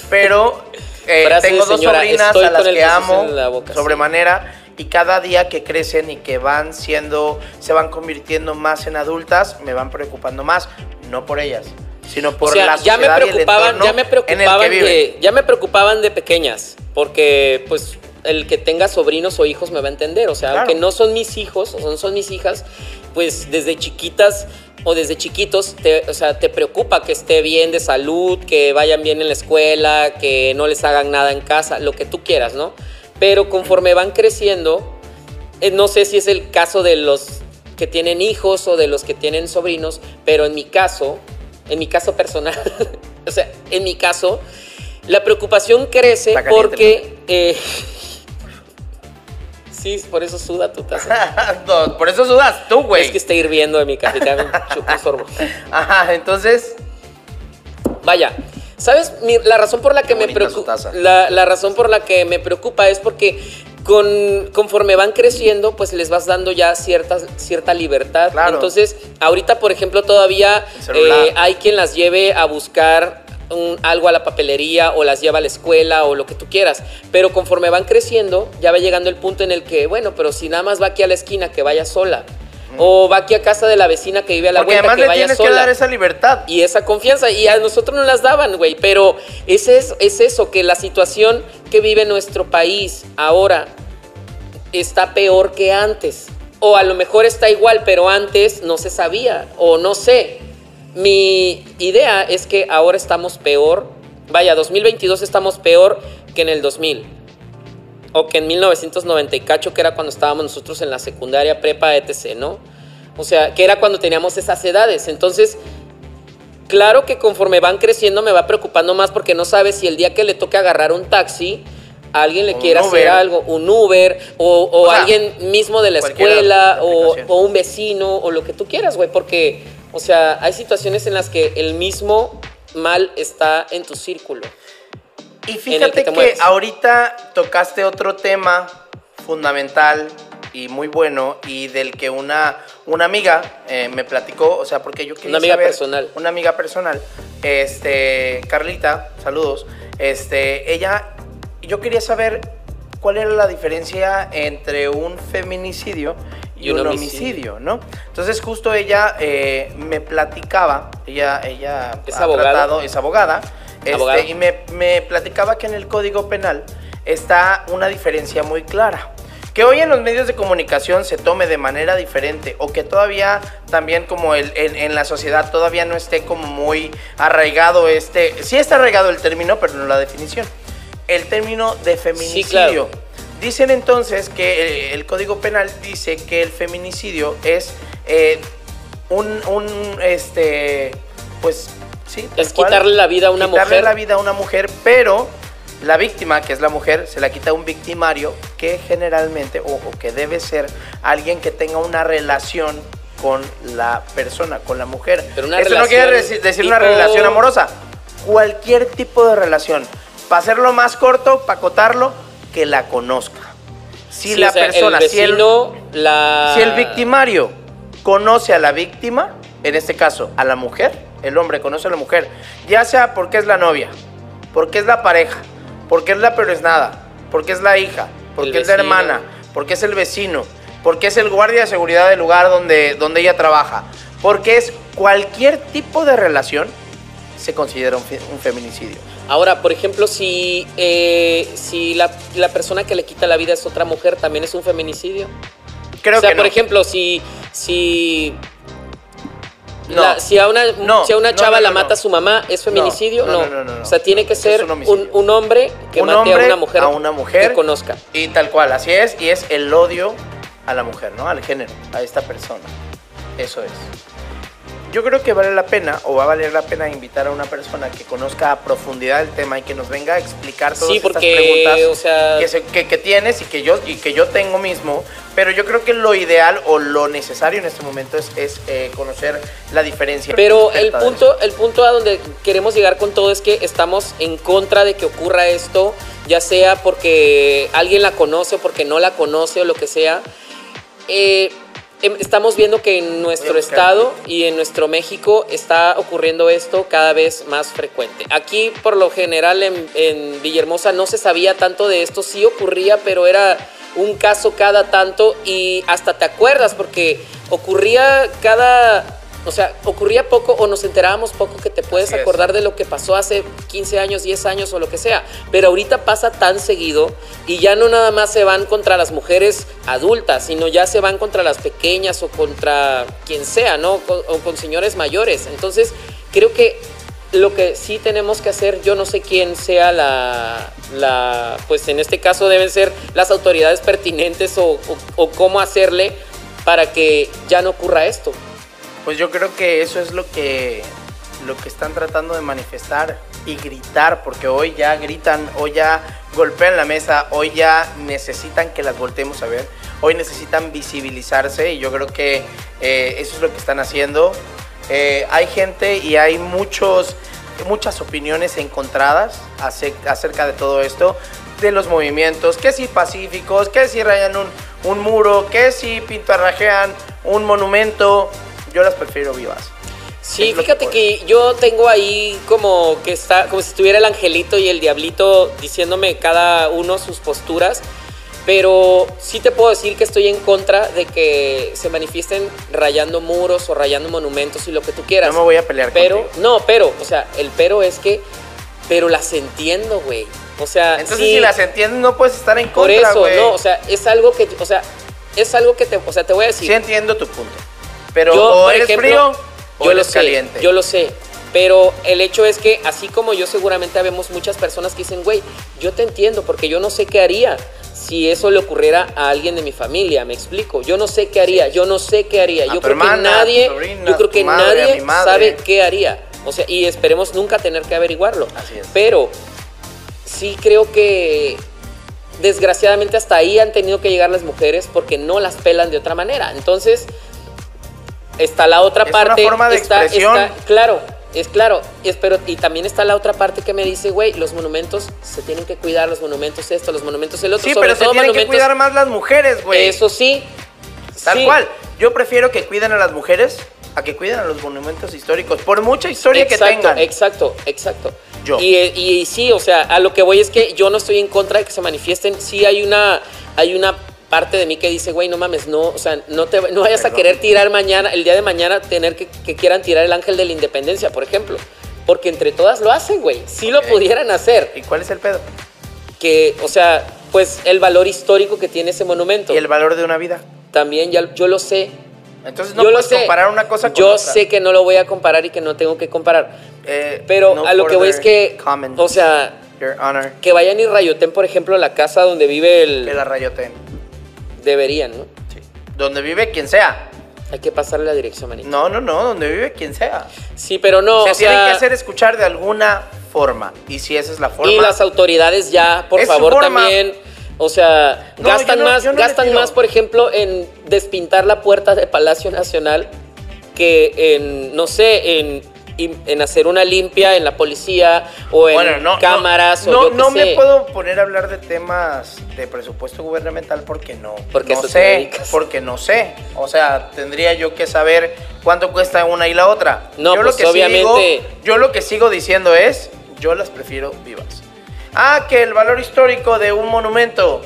Pero eh, tengo dos señora, sobrinas a las que Jesús amo boca, sí. sobremanera. Y cada día que crecen y que van siendo, se van convirtiendo más en adultas, me van preocupando más. No por ellas, sino por o sea, la ya me sociedad y el preocupaban, ya me preocupaban que de, ya me preocupaban de pequeñas, porque pues el que tenga sobrinos o hijos me va a entender, o sea, Claro. aunque no son mis hijos o son, son mis hijas, pues desde chiquitas o desde chiquitos, te, o sea, te preocupa que esté bien de salud, que vayan bien en la escuela, que no les hagan nada en casa, lo que tú quieras, ¿no? Pero conforme van creciendo, eh, no sé si es el caso de los que tienen hijos o de los que tienen sobrinos, pero en mi caso, en mi caso personal, *laughs* o sea, en mi caso, la preocupación crece caliente, porque... eh, sí, por eso suda tu taza. *laughs* No, por eso sudas tú, güey. Es que está hirviendo de mi café, dame un chup- un sorbo. *laughs* Ajá, entonces, Vaya, ¿sabes? La razón por la que me preocupa. la razón por la que me preocupa es porque con, conforme van creciendo, pues les vas dando ya cierta, cierta libertad. Claro. Entonces, ahorita, por ejemplo, todavía eh, hay quien las lleve a buscar un- algo a la papelería o las lleva a la escuela o lo que tú quieras. Pero conforme van creciendo, ya va llegando el punto en el que, bueno, pero si nada más va aquí a la esquina, que vaya sola. O va aquí a casa de la vecina que vive a la porque vuelta, además que le vaya tienes sola que dar esa libertad. y esa confianza. Y a nosotros nos las daban, güey. Pero ese es, es eso, que la situación que vive nuestro país ahora está peor que antes. O a lo mejor está igual, pero antes no se sabía. O no sé. Mi idea es que ahora estamos peor. Vaya, 2022 estamos peor que en el 2000. O que en 1990 y cacho, que era cuando estábamos nosotros en la secundaria, prepa, etc., ¿no? O sea, que era cuando teníamos esas edades. Entonces, claro que conforme van creciendo me va preocupando más porque no sabes si el día que le toque agarrar un taxi, alguien le Un quiere hacer algo, un Uber, o, o O sea, alguien mismo de la escuela, o, o un vecino, o lo que tú quieras, güey, porque O sea, hay situaciones en las que el mismo mal está en tu círculo. Y fíjate que ahorita tocaste otro tema fundamental y muy bueno y del que una, una amiga eh, me platicó, o sea, porque yo quería Una amiga saber- personal. Una amiga personal, este, Carlita, saludos, este, ella, yo quería saber cuál era la diferencia entre un feminicidio y, Y un un homicidio. homicidio, ¿no? Entonces justo ella eh, me platicaba, ella, ella ¿Es ha abogada? tratado- es abogada, este, y me, me platicaba que en el Código Penal está una diferencia muy clara. Que hoy en los medios de comunicación se tome de manera diferente o que todavía también como el, en, en la sociedad todavía no esté como muy arraigado este... Sí está arraigado el término, pero no la definición. El término de feminicidio. claro. Dicen entonces que eh, el Código Penal dice que el feminicidio es eh, un, un, este, pues, sí. Es quitarle la vida a una quitarle mujer. la vida a una mujer, pero la víctima, que es la mujer, se la quita a un victimario que generalmente, o, o que debe ser alguien que tenga una relación con la persona, con la mujer. Pero una Esto no quiere decir, decir una relación amorosa, cualquier tipo de relación. Para hacerlo más corto, para acotarlo, que la conozca. Si Sí, la o sea, persona, el si el- vecino, la... si el victimario conoce a la víctima, en este caso a la mujer, el hombre conoce a la mujer, ya sea porque es la novia, porque es la pareja, porque es la nada, porque es la hija, porque es la hermana, porque es el vecino, porque es el guardia de seguridad del lugar donde, donde ella trabaja, porque es cualquier tipo de relación, se considera un, fe- un feminicidio. Ahora, por ejemplo, si, eh, si la, la persona que le quita la vida es otra mujer, ¿también es un feminicidio? Creo o sea, que por ejemplo, si, si, No. la- si a una, No, si a una chava no, la mata no. su mamá, ¿es feminicidio? no, no, no. O sea, tiene que ser un hombre que Un mate hombre a una mujer, a una mujer que conozca. Y tal cual, así es, y es el odio a la mujer, ¿no? Al género, a esta persona. Eso es. Yo creo que vale la pena, o va a valer la pena invitar a una persona que conozca a profundidad el tema y que nos venga a explicar todas Sí, estas preguntas o sea- que, se- que- que tienes y que, yo, y que yo tengo mismo. Pero yo creo que lo ideal o lo necesario en este momento es, es, eh, conocer la diferencia. Pero el punto, el punto a donde queremos llegar con todo es que estamos en contra de que ocurra esto, ya sea porque alguien la conoce o porque no la conoce o lo que sea. Eh, estamos viendo que en nuestro estado y en nuestro México está ocurriendo esto cada vez más frecuente. Aquí, por lo general, en, en Villahermosa no se sabía tanto de esto, sí ocurría, pero era un caso cada tanto y hasta te acuerdas porque ocurría cada... O sea, ocurría poco o nos enterábamos poco que te puedes Así es. acordar de lo que pasó hace 15 años, 10 años o lo que sea. Pero ahorita pasa tan seguido y ya no nada más se van contra las mujeres adultas, sino ya se van contra las pequeñas o contra quien sea, ¿no? O con señores mayores. Entonces, creo que lo que sí tenemos que hacer, yo no sé quién sea la, la pues en este caso deben ser las autoridades pertinentes o, o- o cómo hacerle para que ya no ocurra esto. Pues yo creo que eso es lo que, lo que están tratando de manifestar y gritar, porque hoy ya gritan, hoy ya golpean la mesa, hoy ya necesitan que las volteemos a ver, hoy necesitan visibilizarse y yo creo que eh, eso es lo que están haciendo. Eh, hay gente y hay muchos, muchas opiniones encontradas ace- acerca de todo esto, de los movimientos, que si pacíficos, que si rayan un, un muro, que si pintarrajean un monumento, yo las prefiero vivas. Sí, fíjate que que yo tengo ahí como que está, como si estuviera el angelito y el diablito diciéndome cada uno sus posturas. Pero sí te puedo decir que estoy en contra de que se manifiesten rayando muros o rayando monumentos y lo que tú quieras. No me voy a pelear Pero, contigo. no, pero, o sea, el pero es que, pero las entiendo, güey. O sea, Entonces sí, si las entiendes no puedes estar en por contra, eso, güey. no, o sea, es algo que, o sea, es algo que te, o sea, te voy a decir. sí entiendo tu punto. Pero Yo, o por eres ejemplo, frío o yo lo sé, caliente. Yo lo sé. Pero el hecho es que, así como yo, seguramente habemos muchas personas que dicen, güey, yo te entiendo porque yo no sé qué haría si eso le ocurriera a alguien de mi familia. Me explico. Yo no sé qué haría. Yo no sé qué haría. A yo creo hermana, que nadie, sobrina, yo creo que madre, nadie sabe qué haría. O sea, y esperemos nunca tener que averiguarlo. Así es. Pero sí creo que desgraciadamente hasta ahí han tenido que llegar las mujeres porque no las pelan de otra manera. Entonces, está la otra Es una parte. forma de está, expresión. está- claro, es claro. es- pero- y también está la otra parte que me dice, güey, los monumentos se tienen que cuidar, los monumentos esto, los monumentos el otro. Sí, sobre pero se todo tienen que cuidar más las mujeres, güey. Eso sí. Tal sí. cual. Yo prefiero que cuiden a las mujeres a que cuiden a los monumentos históricos. Por mucha historia exacto, que tengan. Exacto, exacto. Yo. Y, y sí, o sea, a lo que voy es que yo no estoy en contra de que se manifiesten. Sí hay una, hay una parte de mí que dice, güey, no mames, no, o sea, no, te, no vayas a querer tirar mañana, el día de mañana, tener que, que quieran tirar el ángel de la independencia, por ejemplo. Porque entre todas lo hacen, güey. Sí lo pudieran hacer. ¿Y cuál es el pedo? Que, o sea, pues el valor histórico que tiene ese monumento. Y el valor de una vida. También ya, yo lo sé. Entonces no yo lo puedes sé. comparar una cosa con Yo otra. sé que no lo voy a comparar y que no tengo que comparar. Eh, Pero no a lo que voy es que, comments, o sea, Your Honor. que vayan y rayoten, por ejemplo, la casa donde vive el... Que la rayoteen. Deberían, ¿no? Sí. Donde vive quien sea. Hay que pasarle la dirección, manito. No, no, no. Donde vive quien sea. Sí, pero no, Se o tienen sea... que hacer escuchar de alguna forma. Y si esa es la forma. y las autoridades ya, por favor, también... O sea, No, gastan no- más, no gastan más, por ejemplo, en despintar la puerta de Palacio Nacional que en, no sé, en, en hacer una limpia en la policía o en Bueno, no, no, cámaras no, o yo qué no me puedo poner a hablar de temas de presupuesto gubernamental porque no. Porque no sé, porque no sé. O sea, tendría yo que saber cuánto cuesta una y la otra. No, yo pues, lo que obviamente- Sigo, yo lo que sigo diciendo es, yo las prefiero vivas. Ah, que el valor histórico de un monumento,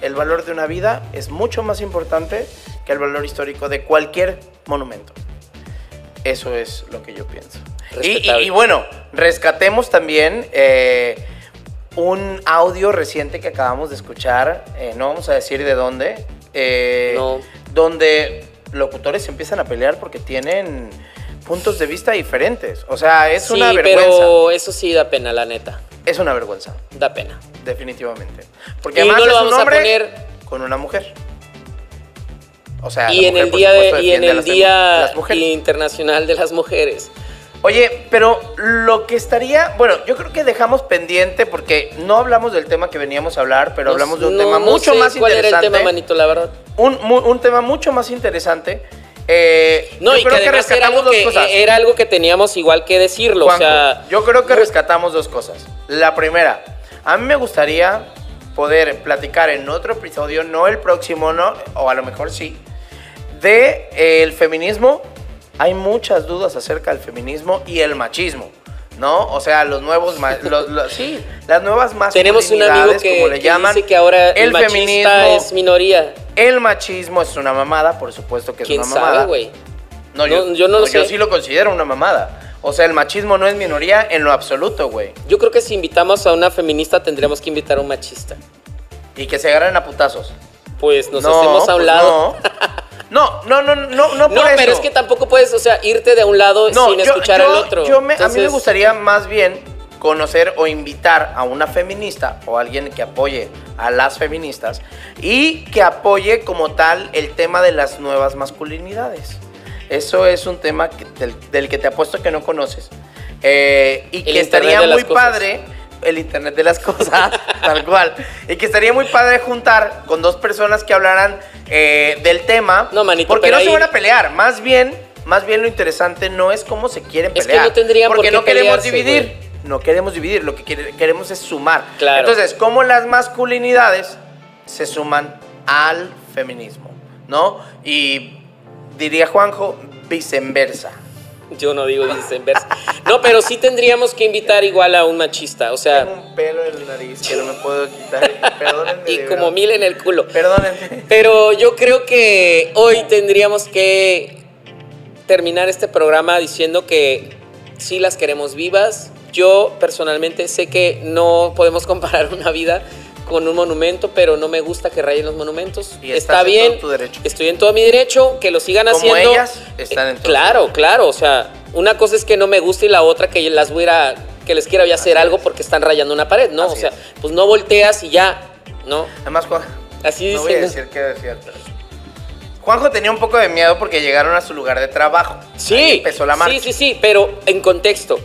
el valor de una vida es mucho más importante que el valor histórico de cualquier monumento. Eso es lo que yo pienso. Y, y- Respetable. y bueno, rescatemos también eh, un audio reciente que acabamos de escuchar, eh, no vamos a decir de dónde, eh, No. donde locutores se empiezan a pelear porque tienen puntos de vista diferentes. O sea, es sí, una vergüenza. pero eso sí da pena, la neta. Es una vergüenza, Da pena. definitivamente. Porque Y además no lo es vamos un a poner- con una mujer. O sea, y la en mujer, el día supuesto, de, y en el día internacional de las mujeres. Oye, pero lo que estaría, bueno, yo creo que dejamos pendiente porque no hablamos del tema que veníamos a hablar, pero No- hablamos de un no- tema no mucho sé más ¿Cuál era interesante. el tema, manito, la verdad? un, tema mucho más interesante. Eh, No, yo y que creo que, era rescatamos algo dos que, cosas. era algo que teníamos igual que decirlo. Juanjo, o sea, yo creo que rescatamos dos cosas. La primera, a mí me gustaría poder platicar en otro episodio, no el próximo, no, o a lo mejor sí, de eh, el feminismo. Hay muchas dudas acerca del feminismo y el machismo, ¿no? O sea, los nuevos, *laughs* los- los- sí, las nuevas tenemos un amigo que, como le que llaman. dice que ahora el, el machista es minoría. el machismo es una mamada, por supuesto que es ¿Quién una mamada. sabe, güey? No, yo, No, yo no lo Yo sé. sí lo considero una mamada. O sea, el machismo no es minoría en lo absoluto, güey. Yo creo que si invitamos a una feminista tendríamos que invitar a un machista. Y que se agarren a putazos. Pues nos No, hacemos a un pues lado. No, *laughs* no, no, no, no, no, por No, pero eso. es que tampoco puedes, o sea, irte de un lado No, sin yo- escuchar yo- al otro. yo me- a mí me Entonces, gustaría más bien conocer o invitar a una feminista o alguien que apoye a las feministas y que apoye como tal el tema de las nuevas masculinidades. Eso es un tema que- del, del que te apuesto que no conoces. Eh, y El que estaría muy padre, el Internet de las *laughs* cosas, tal cual. Y que estaría muy padre juntar con dos personas que hablaran eh, del tema. No, manito, Porque pero no se van a pelear. Más bien, más bien lo interesante no es cómo se quieren Es que pelear. no tendrían por Porque qué no queremos pelearse, dividir. güey. No queremos dividir. Lo que quiere- queremos es sumar. Claro. Entonces, ¿cómo las masculinidades se suman al feminismo? ¿No? Y diría Juanjo, viceversa. *laughs* Yo no digo viceversa. No, pero sí tendríamos que invitar igual a un machista. O sea, Tengo un pelo en la nariz que no me puedo quitar. Perdónenme. y como mil en el culo. Perdónenme. Pero yo creo que hoy tendríamos que terminar este programa diciendo que sí las queremos vivas. Yo personalmente sé que no podemos comparar una vida con un monumento, pero no me gusta que rayen los monumentos. Y Está en bien, todo tu derecho. estoy en todo mi derecho, que lo sigan Como haciendo. ellas están en todo Claro, claro, o sea, una cosa es que no me gusta y la otra que las voy a ir a- que les quiera hacer Así algo es. porque están rayando una pared, ¿no? Así o sea, es. pues no volteas y ya, ¿no? Además, Juan, Así no voy a dicen. decir qué decir, pero... Juanjo tenía un poco de miedo porque llegaron a su lugar de trabajo. Sí, empezó la marcha. sí, sí, sí, pero en contexto.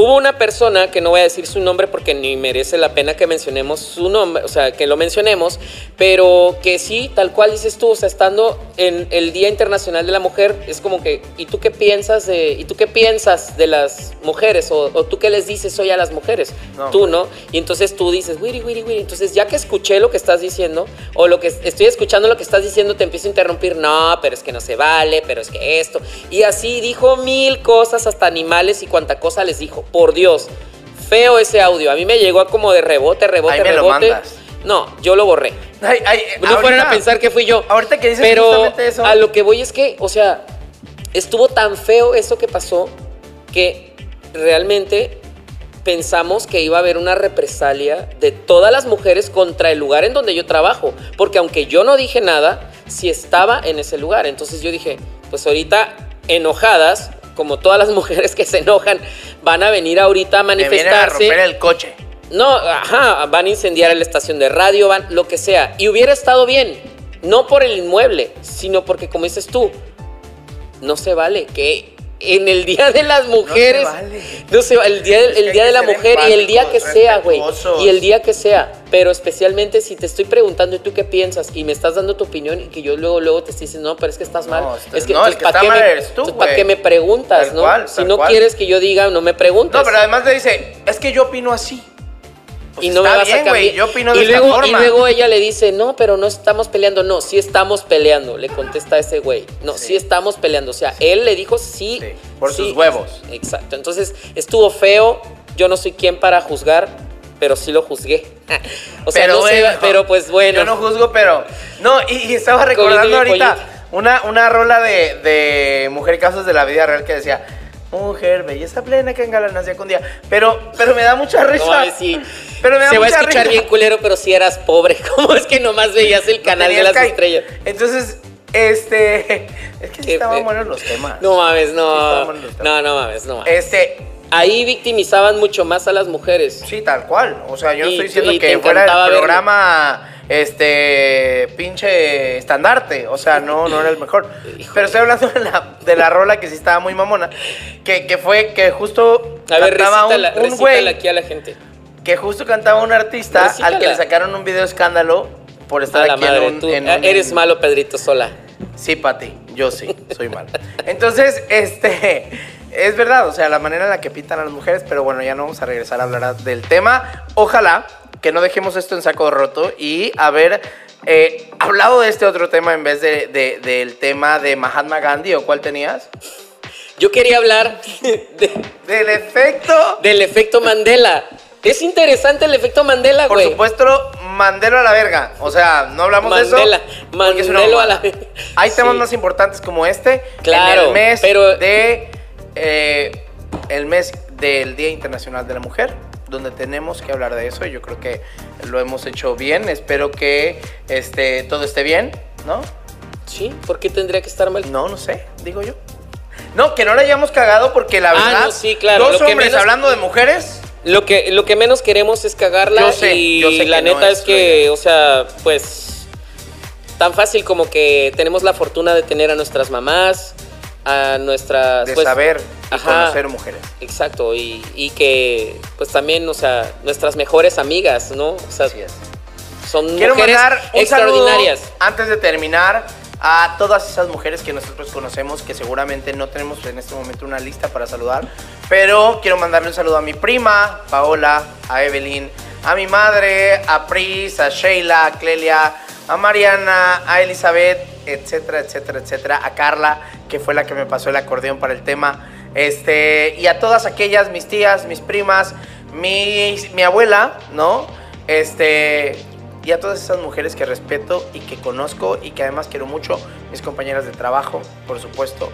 Hubo una persona, que no voy a decir su nombre porque ni merece la pena que mencionemos su nombre, o sea, que lo mencionemos, pero que sí, tal cual dices tú, o sea, estando en el Día Internacional de la Mujer, es como que, ¿y tú qué piensas de, ¿y tú qué piensas de las mujeres? O, o tú qué les dices hoy a las mujeres? No. Tú, ¿no? Y entonces tú dices, wiri, wiri, wiri. Entonces, ya que escuché lo que estás diciendo, o lo que estoy escuchando lo que estás diciendo, te empiezo a interrumpir, no, pero es que no se vale, pero es que esto. Y así dijo mil cosas, hasta animales y cuanta cosa les dijo. Por Dios, feo ese audio. A mí me llegó como de rebote, rebote, Ahí me lo rebote. mandas. No, yo lo borré. Ay, ay, No ahorita- a pensar que fui yo. Ahorita que dices Pero justamente eso. a lo que voy es que, o sea, estuvo tan feo eso que pasó que realmente pensamos que iba a haber una represalia de todas las mujeres contra el lugar en donde yo trabajo. Porque aunque yo no dije nada, sí estaba en ese lugar. Entonces yo dije, pues ahorita enojadas, como todas las *laughs* mujeres que se enojan, van a venir ahorita a vienen a manifestarse. romper el coche. No, ajá, van a incendiar la estación de radio, van, lo que sea. Y hubiera estado bien, no por el inmueble, sino porque, como dices tú, no se vale que en el Día de las Mujeres. vale. No se el día, el día de la mujer y el día que sea, güey. Y el día que sea. Pero especialmente si te estoy preguntando y tú qué piensas y me estás dando tu opinión y que yo luego, luego te estoy diciendo, no, pero es que estás mal. No, es que, no, el que ¿para está qué mal me, eres tú, entonces, ¿para güey. qué me preguntas, Tal no? cual, si no cual. quieres que yo diga, no me preguntes. No, pero además le dice, es que yo opino así. Pues y no me está vas bien, a yo opino de y esta luego, forma. Y luego ella le dice, no, pero no estamos peleando. No, sí estamos peleando, le contesta ese güey. No, sí, Sí. estamos peleando. O sea, él le dijo sí. Sí, por sus huevos. Exacto. Entonces, estuvo feo. Yo no soy quien para juzgar, pero sí lo juzgué. *laughs* o sea, no sé, pero pues bueno. Yo no juzgo, pero. No, y, y estaba recordando ahorita una, una rola de, de Mujer Casos de la Vida Real que decía. Mujer, belleza plena que engalanancia con día. Pero, pero me da mucha risa. No mames, sí. Pero me da Se va a escuchar risa. bien culero, pero si eras pobre. *laughs* ¿Cómo es que nomás veías el No canal de tenía las estrellas? Entonces, este. *laughs* Es que sí estaban buenos los temas. No mames, no. No, no mames, no mames. Este. Ahí victimizaban mucho más a las mujeres. Sí, tal cual. O sea, yo no estoy diciendo y que fuera el verlo. programa este pinche estandarte, o sea, no, no era el mejor. Pero estoy hablando de la, de la rola que sí estaba muy mamona, que, que fue que justo A ver, cantaba un, recítala, un recítala güey, aquí a la gente. que justo cantaba un artista Recítala. al que le sacaron un video escándalo por estar A la aquí madre, en un... tú en ah, un- eres malo, Pedrito Sola. Sí, Pati, yo sí, soy malo. Entonces, este, es verdad, o sea, la manera en la que pintan a las mujeres, pero bueno, ya no vamos a regresar a hablar del tema. Ojalá que no dejemos esto en saco roto y haber eh, hablado de este otro tema en vez de, de- del tema de Mahatma Gandhi, ¿o cuál tenías? Yo quería hablar de- Del efecto, del efecto Mandela. Es interesante el efecto Mandela, por güey. supuesto, Mandelo a la verga. O sea, no hablamos Mandela, de eso. Mandelo a la- Hay temas Sí. más importantes como este. Claro, En el mes pero- de. eh, el mes del Día Internacional de la Mujer. Donde tenemos que hablar de eso. y Yo creo que lo hemos hecho bien. Espero que este, todo esté bien, ¿no? Sí, ¿por qué tendría que estar mal? No, no sé, digo yo. No, que no la hayamos cagado porque la Ah, verdad. no, sí, claro, Dos lo que hombres menos- hablando de mujeres. Lo que, lo que menos queremos es cagarla Yo sé, y yo sé la no neta es es que, o sea, pues tan fácil como que tenemos la fortuna de tener a nuestras mamás, a nuestras... De pues, saber y ajá. conocer mujeres. Exacto, y, y que pues también, o sea, nuestras mejores amigas, ¿no? O sea, Así es. son Quiero mujeres mandar un extraordinarias. saludo antes de terminar a todas esas mujeres que nosotros conocemos que seguramente no tenemos en este momento una lista para saludar, pero quiero mandarle un saludo a mi prima Paola, a Evelyn, a mi madre, a Pris, a Sheila, a Clelia, a Mariana, a Elizabeth, etcétera, etcétera, etcétera, a Carla, que fue la que me pasó el acordeón para el tema, este, y a todas aquellas, mis tías, mis primas, mi, mi abuela, ¿no? Este, y a todas esas mujeres que respeto y que conozco y que además quiero mucho, mis compañeras de trabajo, por supuesto,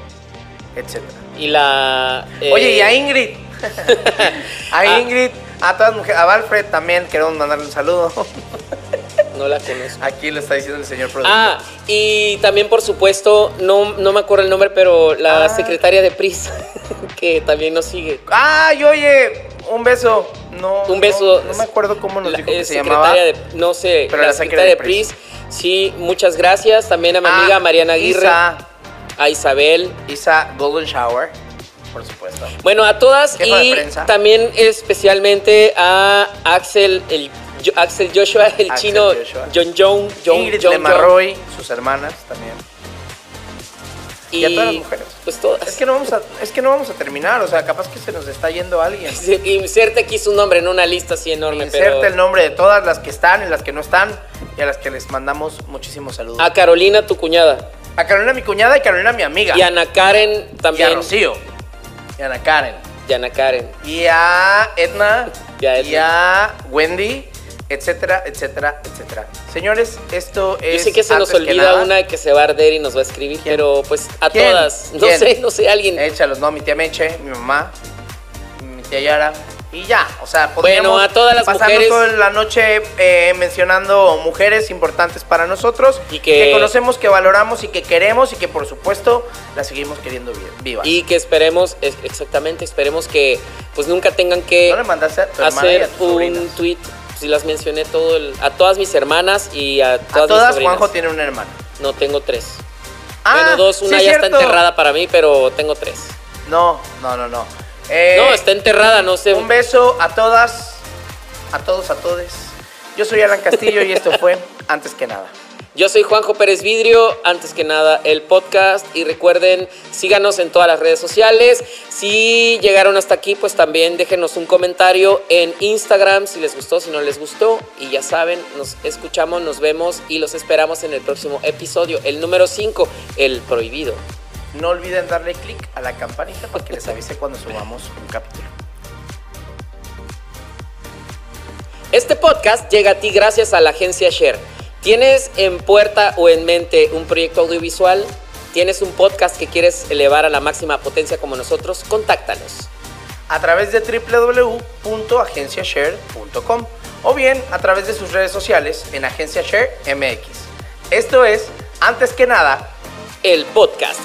etcétera. Y la... eh, Oye, y a Ingrid. *laughs* a Ah. Ingrid, a todas las mujeres, a Valfred también queremos mandarle un saludo. No la conozco. Aquí lo está diciendo el señor productor. Ah, y también por supuesto, no, no me acuerdo el nombre, pero la Ah. secretaria de PRIS, *laughs* que también nos sigue. Ay, oye, un beso. No, Un beso. No, no me acuerdo cómo nos La- dijo que se llamaba. secretaria de, no sé, Pero la la secretaria de PRIS. Sí, muchas gracias. También a mi Ah, amiga Mariana Aguirre, Isa, a Isabel. Isa Golden Shower. Por supuesto. Bueno, a todas y también especialmente a Axel, el Yo- Axel Joshua, el Axel chino Joshua. John John, John, Ingrid John, Lemarroy, sus hermanas también. y, y a todas las mujeres. Pues todas. Es que no vamos a, es que no vamos a terminar, o sea, capaz que se nos está yendo alguien. *laughs* Inserte aquí su nombre en una lista así enorme, Inserte pero el nombre de todas las que están y las que no están y a las que les mandamos muchísimos saludos. a Carolina, tu cuñada, A Carolina mi cuñada y Carolina mi amiga. y a Ana Karen Y a también, Rocío. Y a Ana Karen. y a Ana Karen. Y a Edna. Y a Edna. Y a Wendy. Etcétera, etcétera, etcétera. Señores, esto Yo es. sé que se nos que olvida nada- una que se va a arder y nos va a escribir, ¿Quién? pero pues a ¿Quién? todas, no ¿Quién? sé, no sé, alguien. Échalos, no, mi tía Meche, mi mamá, mi tía Yara. Y ya, o sea, Bueno, podríamos a todas las pasarnos mujeres- toda la noche eh, mencionando mujeres importantes para nosotros Y que- conocemos, que valoramos y que queremos y que por supuesto las seguimos queriendo vi- vivas. Y que esperemos, es- exactamente, esperemos que pues nunca tengan que ¿No le mandaste a tu a hacer un tweet. Si las mencioné todo el- a todas mis hermanas y a todas, A todas. Juanjo tiene una hermana. No, tengo tres. Ah, bueno, dos, sí una ya está enterrada para mí, pero tengo tres. No, no, no, no. Eh, no, está enterrada, no sé. Un beso a todas, a todos, a todes. Yo soy Alan Castillo y esto fue *laughs* Antes que nada. Yo soy Juanjo Pérez Vidrio, antes que nada el podcast y recuerden, síganos en todas las redes sociales. Si llegaron hasta aquí, pues también déjenos un comentario en Instagram si les gustó, si no les gustó. Y ya saben, nos escuchamos, nos vemos y los esperamos en el próximo episodio, el número 5, el prohibido. No olviden darle click a la campanita para que les avise cuando subamos un capítulo. Este podcast llega a ti gracias a la agencia Share. ¿Tienes en puerta o en mente un proyecto audiovisual? ¿Tienes un podcast que quieres elevar a la máxima potencia como nosotros? Contáctanos. A través de www.agenciashare.com o bien a través de sus redes sociales en Agencia Share MX. Esto es, antes que nada, El podcast.